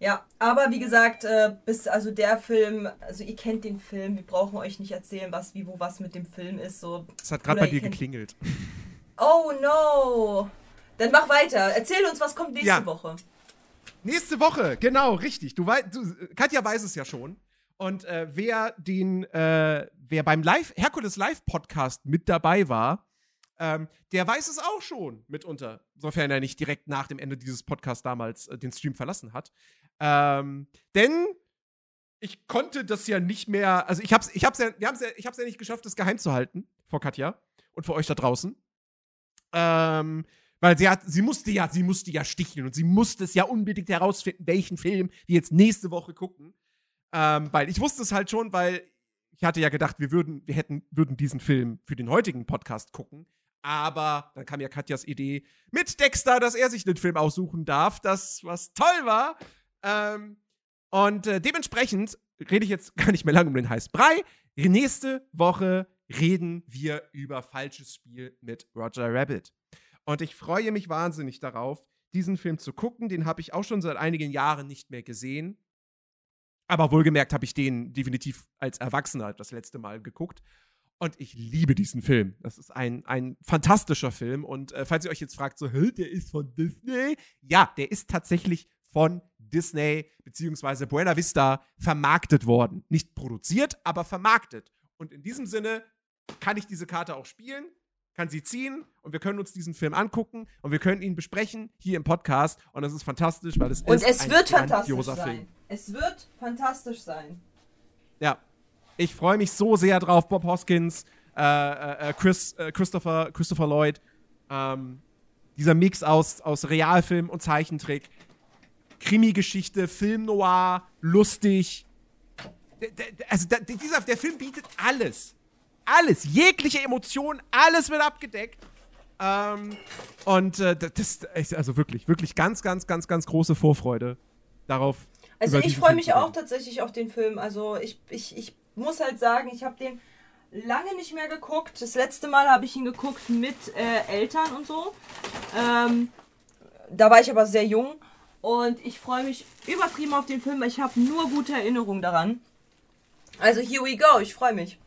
Ja, aber wie gesagt, äh, bis also der Film, also ihr kennt den Film, wir brauchen euch nicht erzählen, was, wie, wo, was mit dem Film ist. So. Es hat gerade bei dir geklingelt. Oh no! Dann mach weiter. Erzähl uns, was kommt nächste ja. Woche. Nächste Woche, genau, richtig. Du, wei du Katja weiß es ja schon. Und äh, wer den, äh, wer beim Live Herkules Live Podcast mit dabei war, ähm, der weiß es auch schon mitunter, sofern er nicht direkt nach dem Ende dieses Podcasts damals äh, den Stream verlassen hat. Ähm, denn ich konnte das ja nicht mehr, also ich hab's, ich hab's ja, wir haben's ja, ich hab's ja nicht geschafft, das geheim zu halten vor Katja und vor euch da draußen. Ähm, weil sie hat, sie musste ja, sie musste ja sticheln und sie musste es ja unbedingt herausfinden, welchen Film wir jetzt nächste Woche gucken. Ähm, weil ich wusste es halt schon, weil ich hatte ja gedacht, wir würden, wir hätten, würden diesen Film für den heutigen Podcast gucken. Aber dann kam ja Katjas Idee mit Dexter, dass er sich den Film aussuchen darf, das was toll war. Ähm, und äh, dementsprechend rede ich jetzt gar nicht mehr lange um den heißen Brei. Nächste Woche reden wir über falsches Spiel mit Roger Rabbit. Und ich freue mich wahnsinnig darauf, diesen Film zu gucken. Den habe ich auch schon seit einigen Jahren nicht mehr gesehen. Aber wohlgemerkt habe ich den definitiv als Erwachsener das letzte Mal geguckt. Und ich liebe diesen Film. Das ist ein, ein fantastischer Film. Und äh, falls ihr euch jetzt fragt, so, der ist von Disney? Ja, der ist tatsächlich von Disney bzw. Buena Vista vermarktet worden. Nicht produziert, aber vermarktet. Und in diesem Sinne kann ich diese Karte auch spielen, kann sie ziehen und wir können uns diesen Film angucken und wir können ihn besprechen hier im Podcast. Und das ist fantastisch, weil es und ist es ein wird fantastisch sein. Film. Es wird fantastisch sein. Ja, ich freue mich so sehr drauf. Bob Hoskins, äh, äh, äh, Chris, äh, Christopher, Christopher Lloyd. Ähm, dieser Mix aus, aus Realfilm und Zeichentrick. Krimi-Geschichte, Film noir, lustig. Also der, dieser, der Film bietet alles. Alles. Jegliche Emotionen, alles wird abgedeckt. Ähm, und äh, das ist also wirklich, wirklich ganz, ganz, ganz, ganz große Vorfreude darauf. Also ich freue mich auch tatsächlich auf den Film. Also ich, ich, ich muss halt sagen, ich habe den lange nicht mehr geguckt. Das letzte Mal habe ich ihn geguckt mit äh, Eltern und so. Ähm, da war ich aber sehr jung. Und ich freue mich übertrieben auf den Film. Ich habe nur gute Erinnerungen daran. Also here we go. Ich freue mich.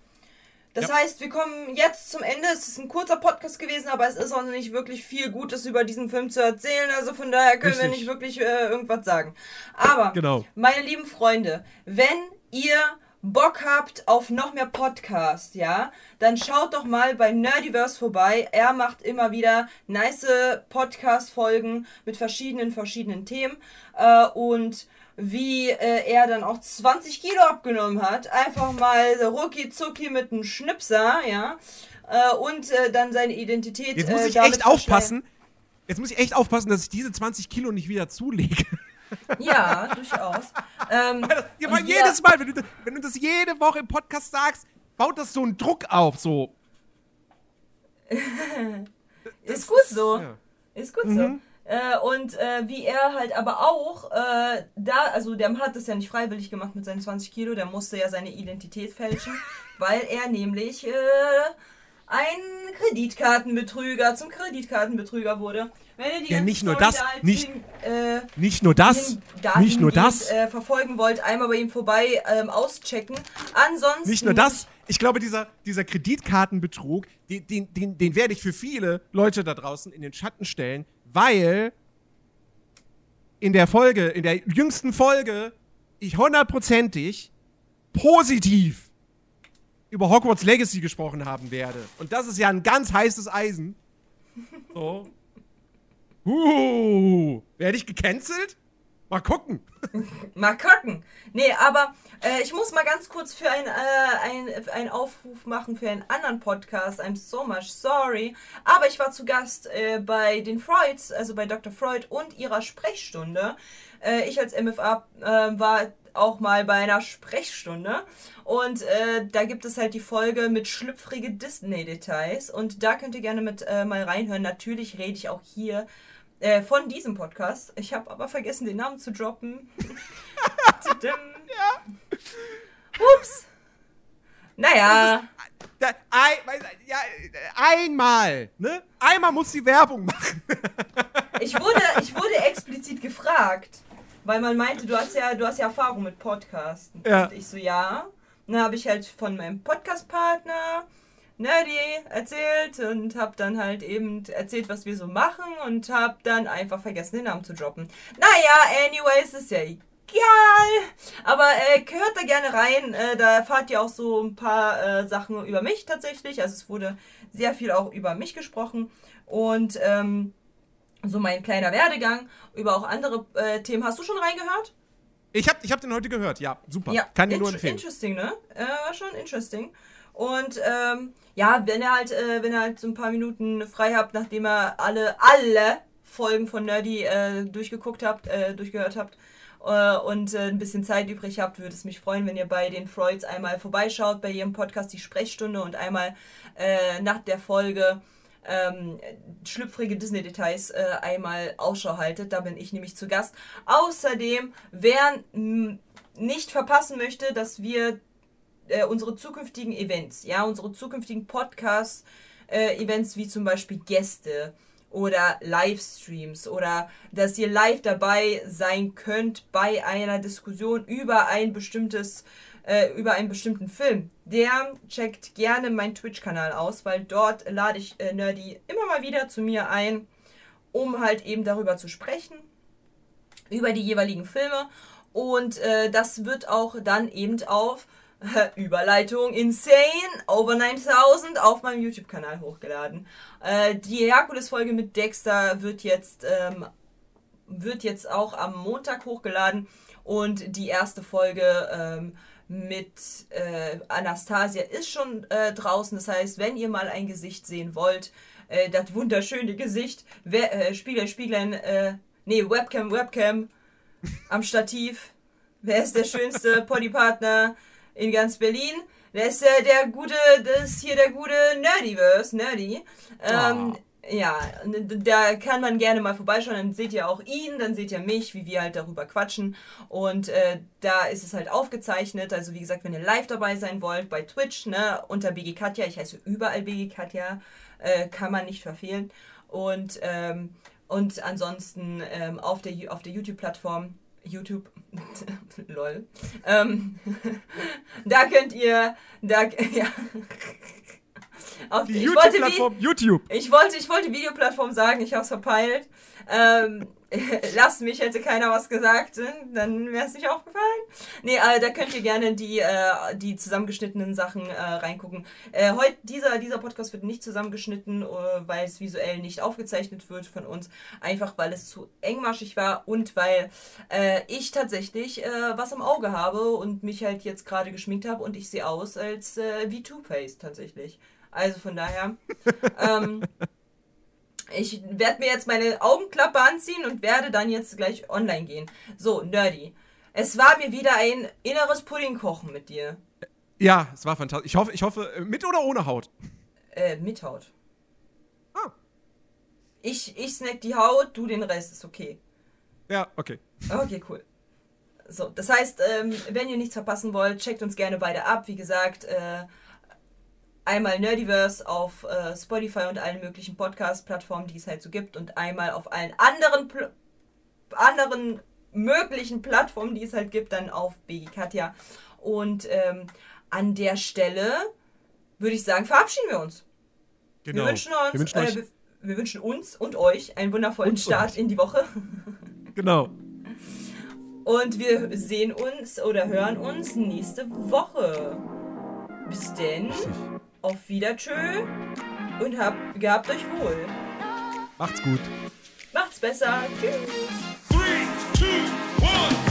Das ja. heißt, wir kommen jetzt zum Ende. Es ist ein kurzer Podcast gewesen, aber es ist auch nicht wirklich viel Gutes über diesen Film zu erzählen. Also von daher können Richtig. wir nicht wirklich äh, irgendwas sagen. Aber, genau. meine lieben Freunde, wenn ihr Bock habt auf noch mehr Podcast, ja, dann schaut doch mal bei Nerdiverse vorbei. Er macht immer wieder nice Podcast-Folgen mit verschiedenen, verschiedenen Themen. Äh, und wie äh, er dann auch 20 Kilo abgenommen hat. Einfach mal rucki zucki mit einem Schnipser, ja. Äh, und äh, dann seine Identität. Jetzt muss äh, ich echt aufpassen. Jetzt muss ich echt aufpassen, dass ich diese 20 Kilo nicht wieder zulege. Ja, durchaus. Ähm, ja, jedes Mal, wenn du, wenn du das jede Woche im Podcast sagst, baut das so einen Druck auf, so. ist gut so. Ja. Ist gut mhm. so. Äh, und äh, wie er halt aber auch äh, da, also der hat das ja nicht freiwillig gemacht mit seinen 20 Kilo, der musste ja seine Identität fälschen, weil er nämlich äh, ein Kreditkartenbetrüger zum Kreditkartenbetrüger wurde. Wenn ihr die ja, nicht nur das, nicht, äh, nicht nur das, nicht nur das, äh, verfolgen wollt, einmal bei ihm vorbei ähm, auschecken. Ansonsten nicht nur das. Ich glaube, dieser, dieser Kreditkartenbetrug, den, den, den, den werde ich für viele Leute da draußen in den Schatten stellen, weil in der Folge, in der jüngsten Folge, ich hundertprozentig positiv über Hogwarts Legacy gesprochen haben werde. Und das ist ja ein ganz heißes Eisen. So. Uh, werde ich gecancelt? Mal gucken. mal gucken. Nee, aber äh, ich muss mal ganz kurz für ein, äh, ein Aufruf machen für einen anderen Podcast. I'm so much sorry. Aber ich war zu Gast äh, bei den Freuds, also bei Dr. Freud und ihrer Sprechstunde. Äh, ich als MFA äh, war auch mal bei einer Sprechstunde. Und äh, da gibt es halt die Folge mit schlüpfrige Disney-Details. Und da könnt ihr gerne mit äh, mal reinhören. Natürlich rede ich auch hier äh, von diesem Podcast. Ich habe aber vergessen, den Namen zu droppen. ja. Ups. Naja. Da, ein, ja, einmal, ne? Einmal muss sie Werbung machen. Ich wurde, ich wurde explizit gefragt, weil man meinte, du hast ja, du hast ja Erfahrung mit Podcasten. Ja. Und ich so, ja. Und dann habe ich halt von meinem Podcast-Partner Nerdy erzählt und habe dann halt eben erzählt, was wir so machen und habe dann einfach vergessen, den Namen zu droppen. Naja, anyways, ist ja egal. Aber äh, hört da gerne rein. Äh, da erfahrt ihr auch so ein paar äh, Sachen über mich tatsächlich. Also es wurde sehr viel auch über mich gesprochen. Und ähm, so mein kleiner Werdegang, über auch andere äh, Themen. Hast du schon reingehört? Ich habe ich hab den heute gehört, ja, super. Ja, Kann dir nur empfehlen. Interesting, ne? Äh, war schon interesting. Und ähm, ja, wenn ihr halt, äh, wenn ihr halt so ein paar Minuten frei habt, nachdem ihr alle, alle Folgen von Nerdy äh, durchgeguckt habt, äh, durchgehört habt äh, und äh, ein bisschen Zeit übrig habt, würde es mich freuen, wenn ihr bei den Freuds einmal vorbeischaut, bei ihrem Podcast die Sprechstunde und einmal äh, nach der Folge ähm, schlüpfrige Disney-Details äh, einmal Ausschau haltet. Da bin ich nämlich zu Gast. Außerdem, wer nicht verpassen möchte, dass wir äh, unsere zukünftigen Events, ja, unsere zukünftigen Podcast-Events, äh, wie zum Beispiel Gäste oder Livestreams oder dass ihr live dabei sein könnt bei einer Diskussion über ein bestimmtes äh, über einen bestimmten Film, der checkt gerne meinen Twitch-Kanal aus, weil dort lade ich äh, Nerdy immer mal wieder zu mir ein, um halt eben darüber zu sprechen, über die jeweiligen Filme. Und äh, das wird auch dann eben auf Überleitung Insane Over 9000 auf meinem YouTube-Kanal hochgeladen. Äh, die Herkules-Folge mit Dexter wird jetzt, ähm, wird jetzt auch am Montag hochgeladen und die erste Folge ähm, mit äh, Anastasia ist schon äh, draußen. Das heißt, wenn ihr mal ein Gesicht sehen wollt, äh, das wunderschöne Gesicht, wer, äh, Spiegel, Spieglein, äh, nee, Webcam, Webcam am Stativ. Wer ist der schönste Poddypartner in ganz Berlin? Wer ist der, der gute, das ist hier der gute Nerdiverse, Nerdy. Ähm, oh. Ja, da kann man gerne mal vorbeischauen, dann seht ihr auch ihn, dann seht ihr mich, wie wir halt darüber quatschen. Und äh, da ist es halt aufgezeichnet. Also wie gesagt, wenn ihr live dabei sein wollt bei Twitch, ne, unter BG Katja, ich heiße überall BG Katja, äh, kann man nicht verfehlen. Und, ähm, und ansonsten ähm, auf der, auf der YouTube-Plattform YouTube, lol. Ähm, da könnt ihr, da, ja, auf die YouTube-Plattform YouTube. Ich wollte, ich wollte Videoplattform sagen, ich habe es verpeilt. Ähm, lass mich, hätte keiner was gesagt, ne? dann wäre es nicht aufgefallen. Nee, äh, da könnt ihr gerne die, äh, die zusammengeschnittenen Sachen äh, reingucken. Äh, heute, dieser, dieser Podcast wird nicht zusammengeschnitten, äh, weil es visuell nicht aufgezeichnet wird von uns. Einfach weil es zu engmaschig war und weil äh, ich tatsächlich was im Auge habe und mich halt jetzt gerade geschminkt habe und ich sehe aus als V2-Face tatsächlich. Also von daher. ähm, ich werde mir jetzt meine Augenklappe anziehen und werde dann jetzt gleich online gehen. So, Nerdy. Es war mir wieder ein inneres Puddingkochen mit dir. Ja, es war fantastisch. Ich hoffe, ich hoffe, mit oder ohne Haut? Äh, mit Haut. Ah. Ich, ich snack die Haut, du den Rest, ist okay. Ja, okay. Okay, cool. So, das heißt, ähm, wenn ihr nichts verpassen wollt, checkt uns gerne beide ab. Wie gesagt, äh, einmal Nerdiverse auf äh, Spotify und allen möglichen Podcast-Plattformen, die es halt so gibt, und einmal auf allen anderen, Pl anderen möglichen Plattformen, die es halt gibt, dann auf Begi Katja. Und ähm, an der Stelle würde ich sagen, verabschieden wir uns. Genau. Wir wünschen uns, wir wünschen, äh, wir, wir wünschen uns und euch einen wundervollen uns Start in die Woche. genau. Und wir sehen uns oder hören uns nächste Woche. Bis denn. Richtig. Auf Wiedertschö und habt, gehabt euch wohl. Macht's gut. Macht's besser. Tschüss. Three, two,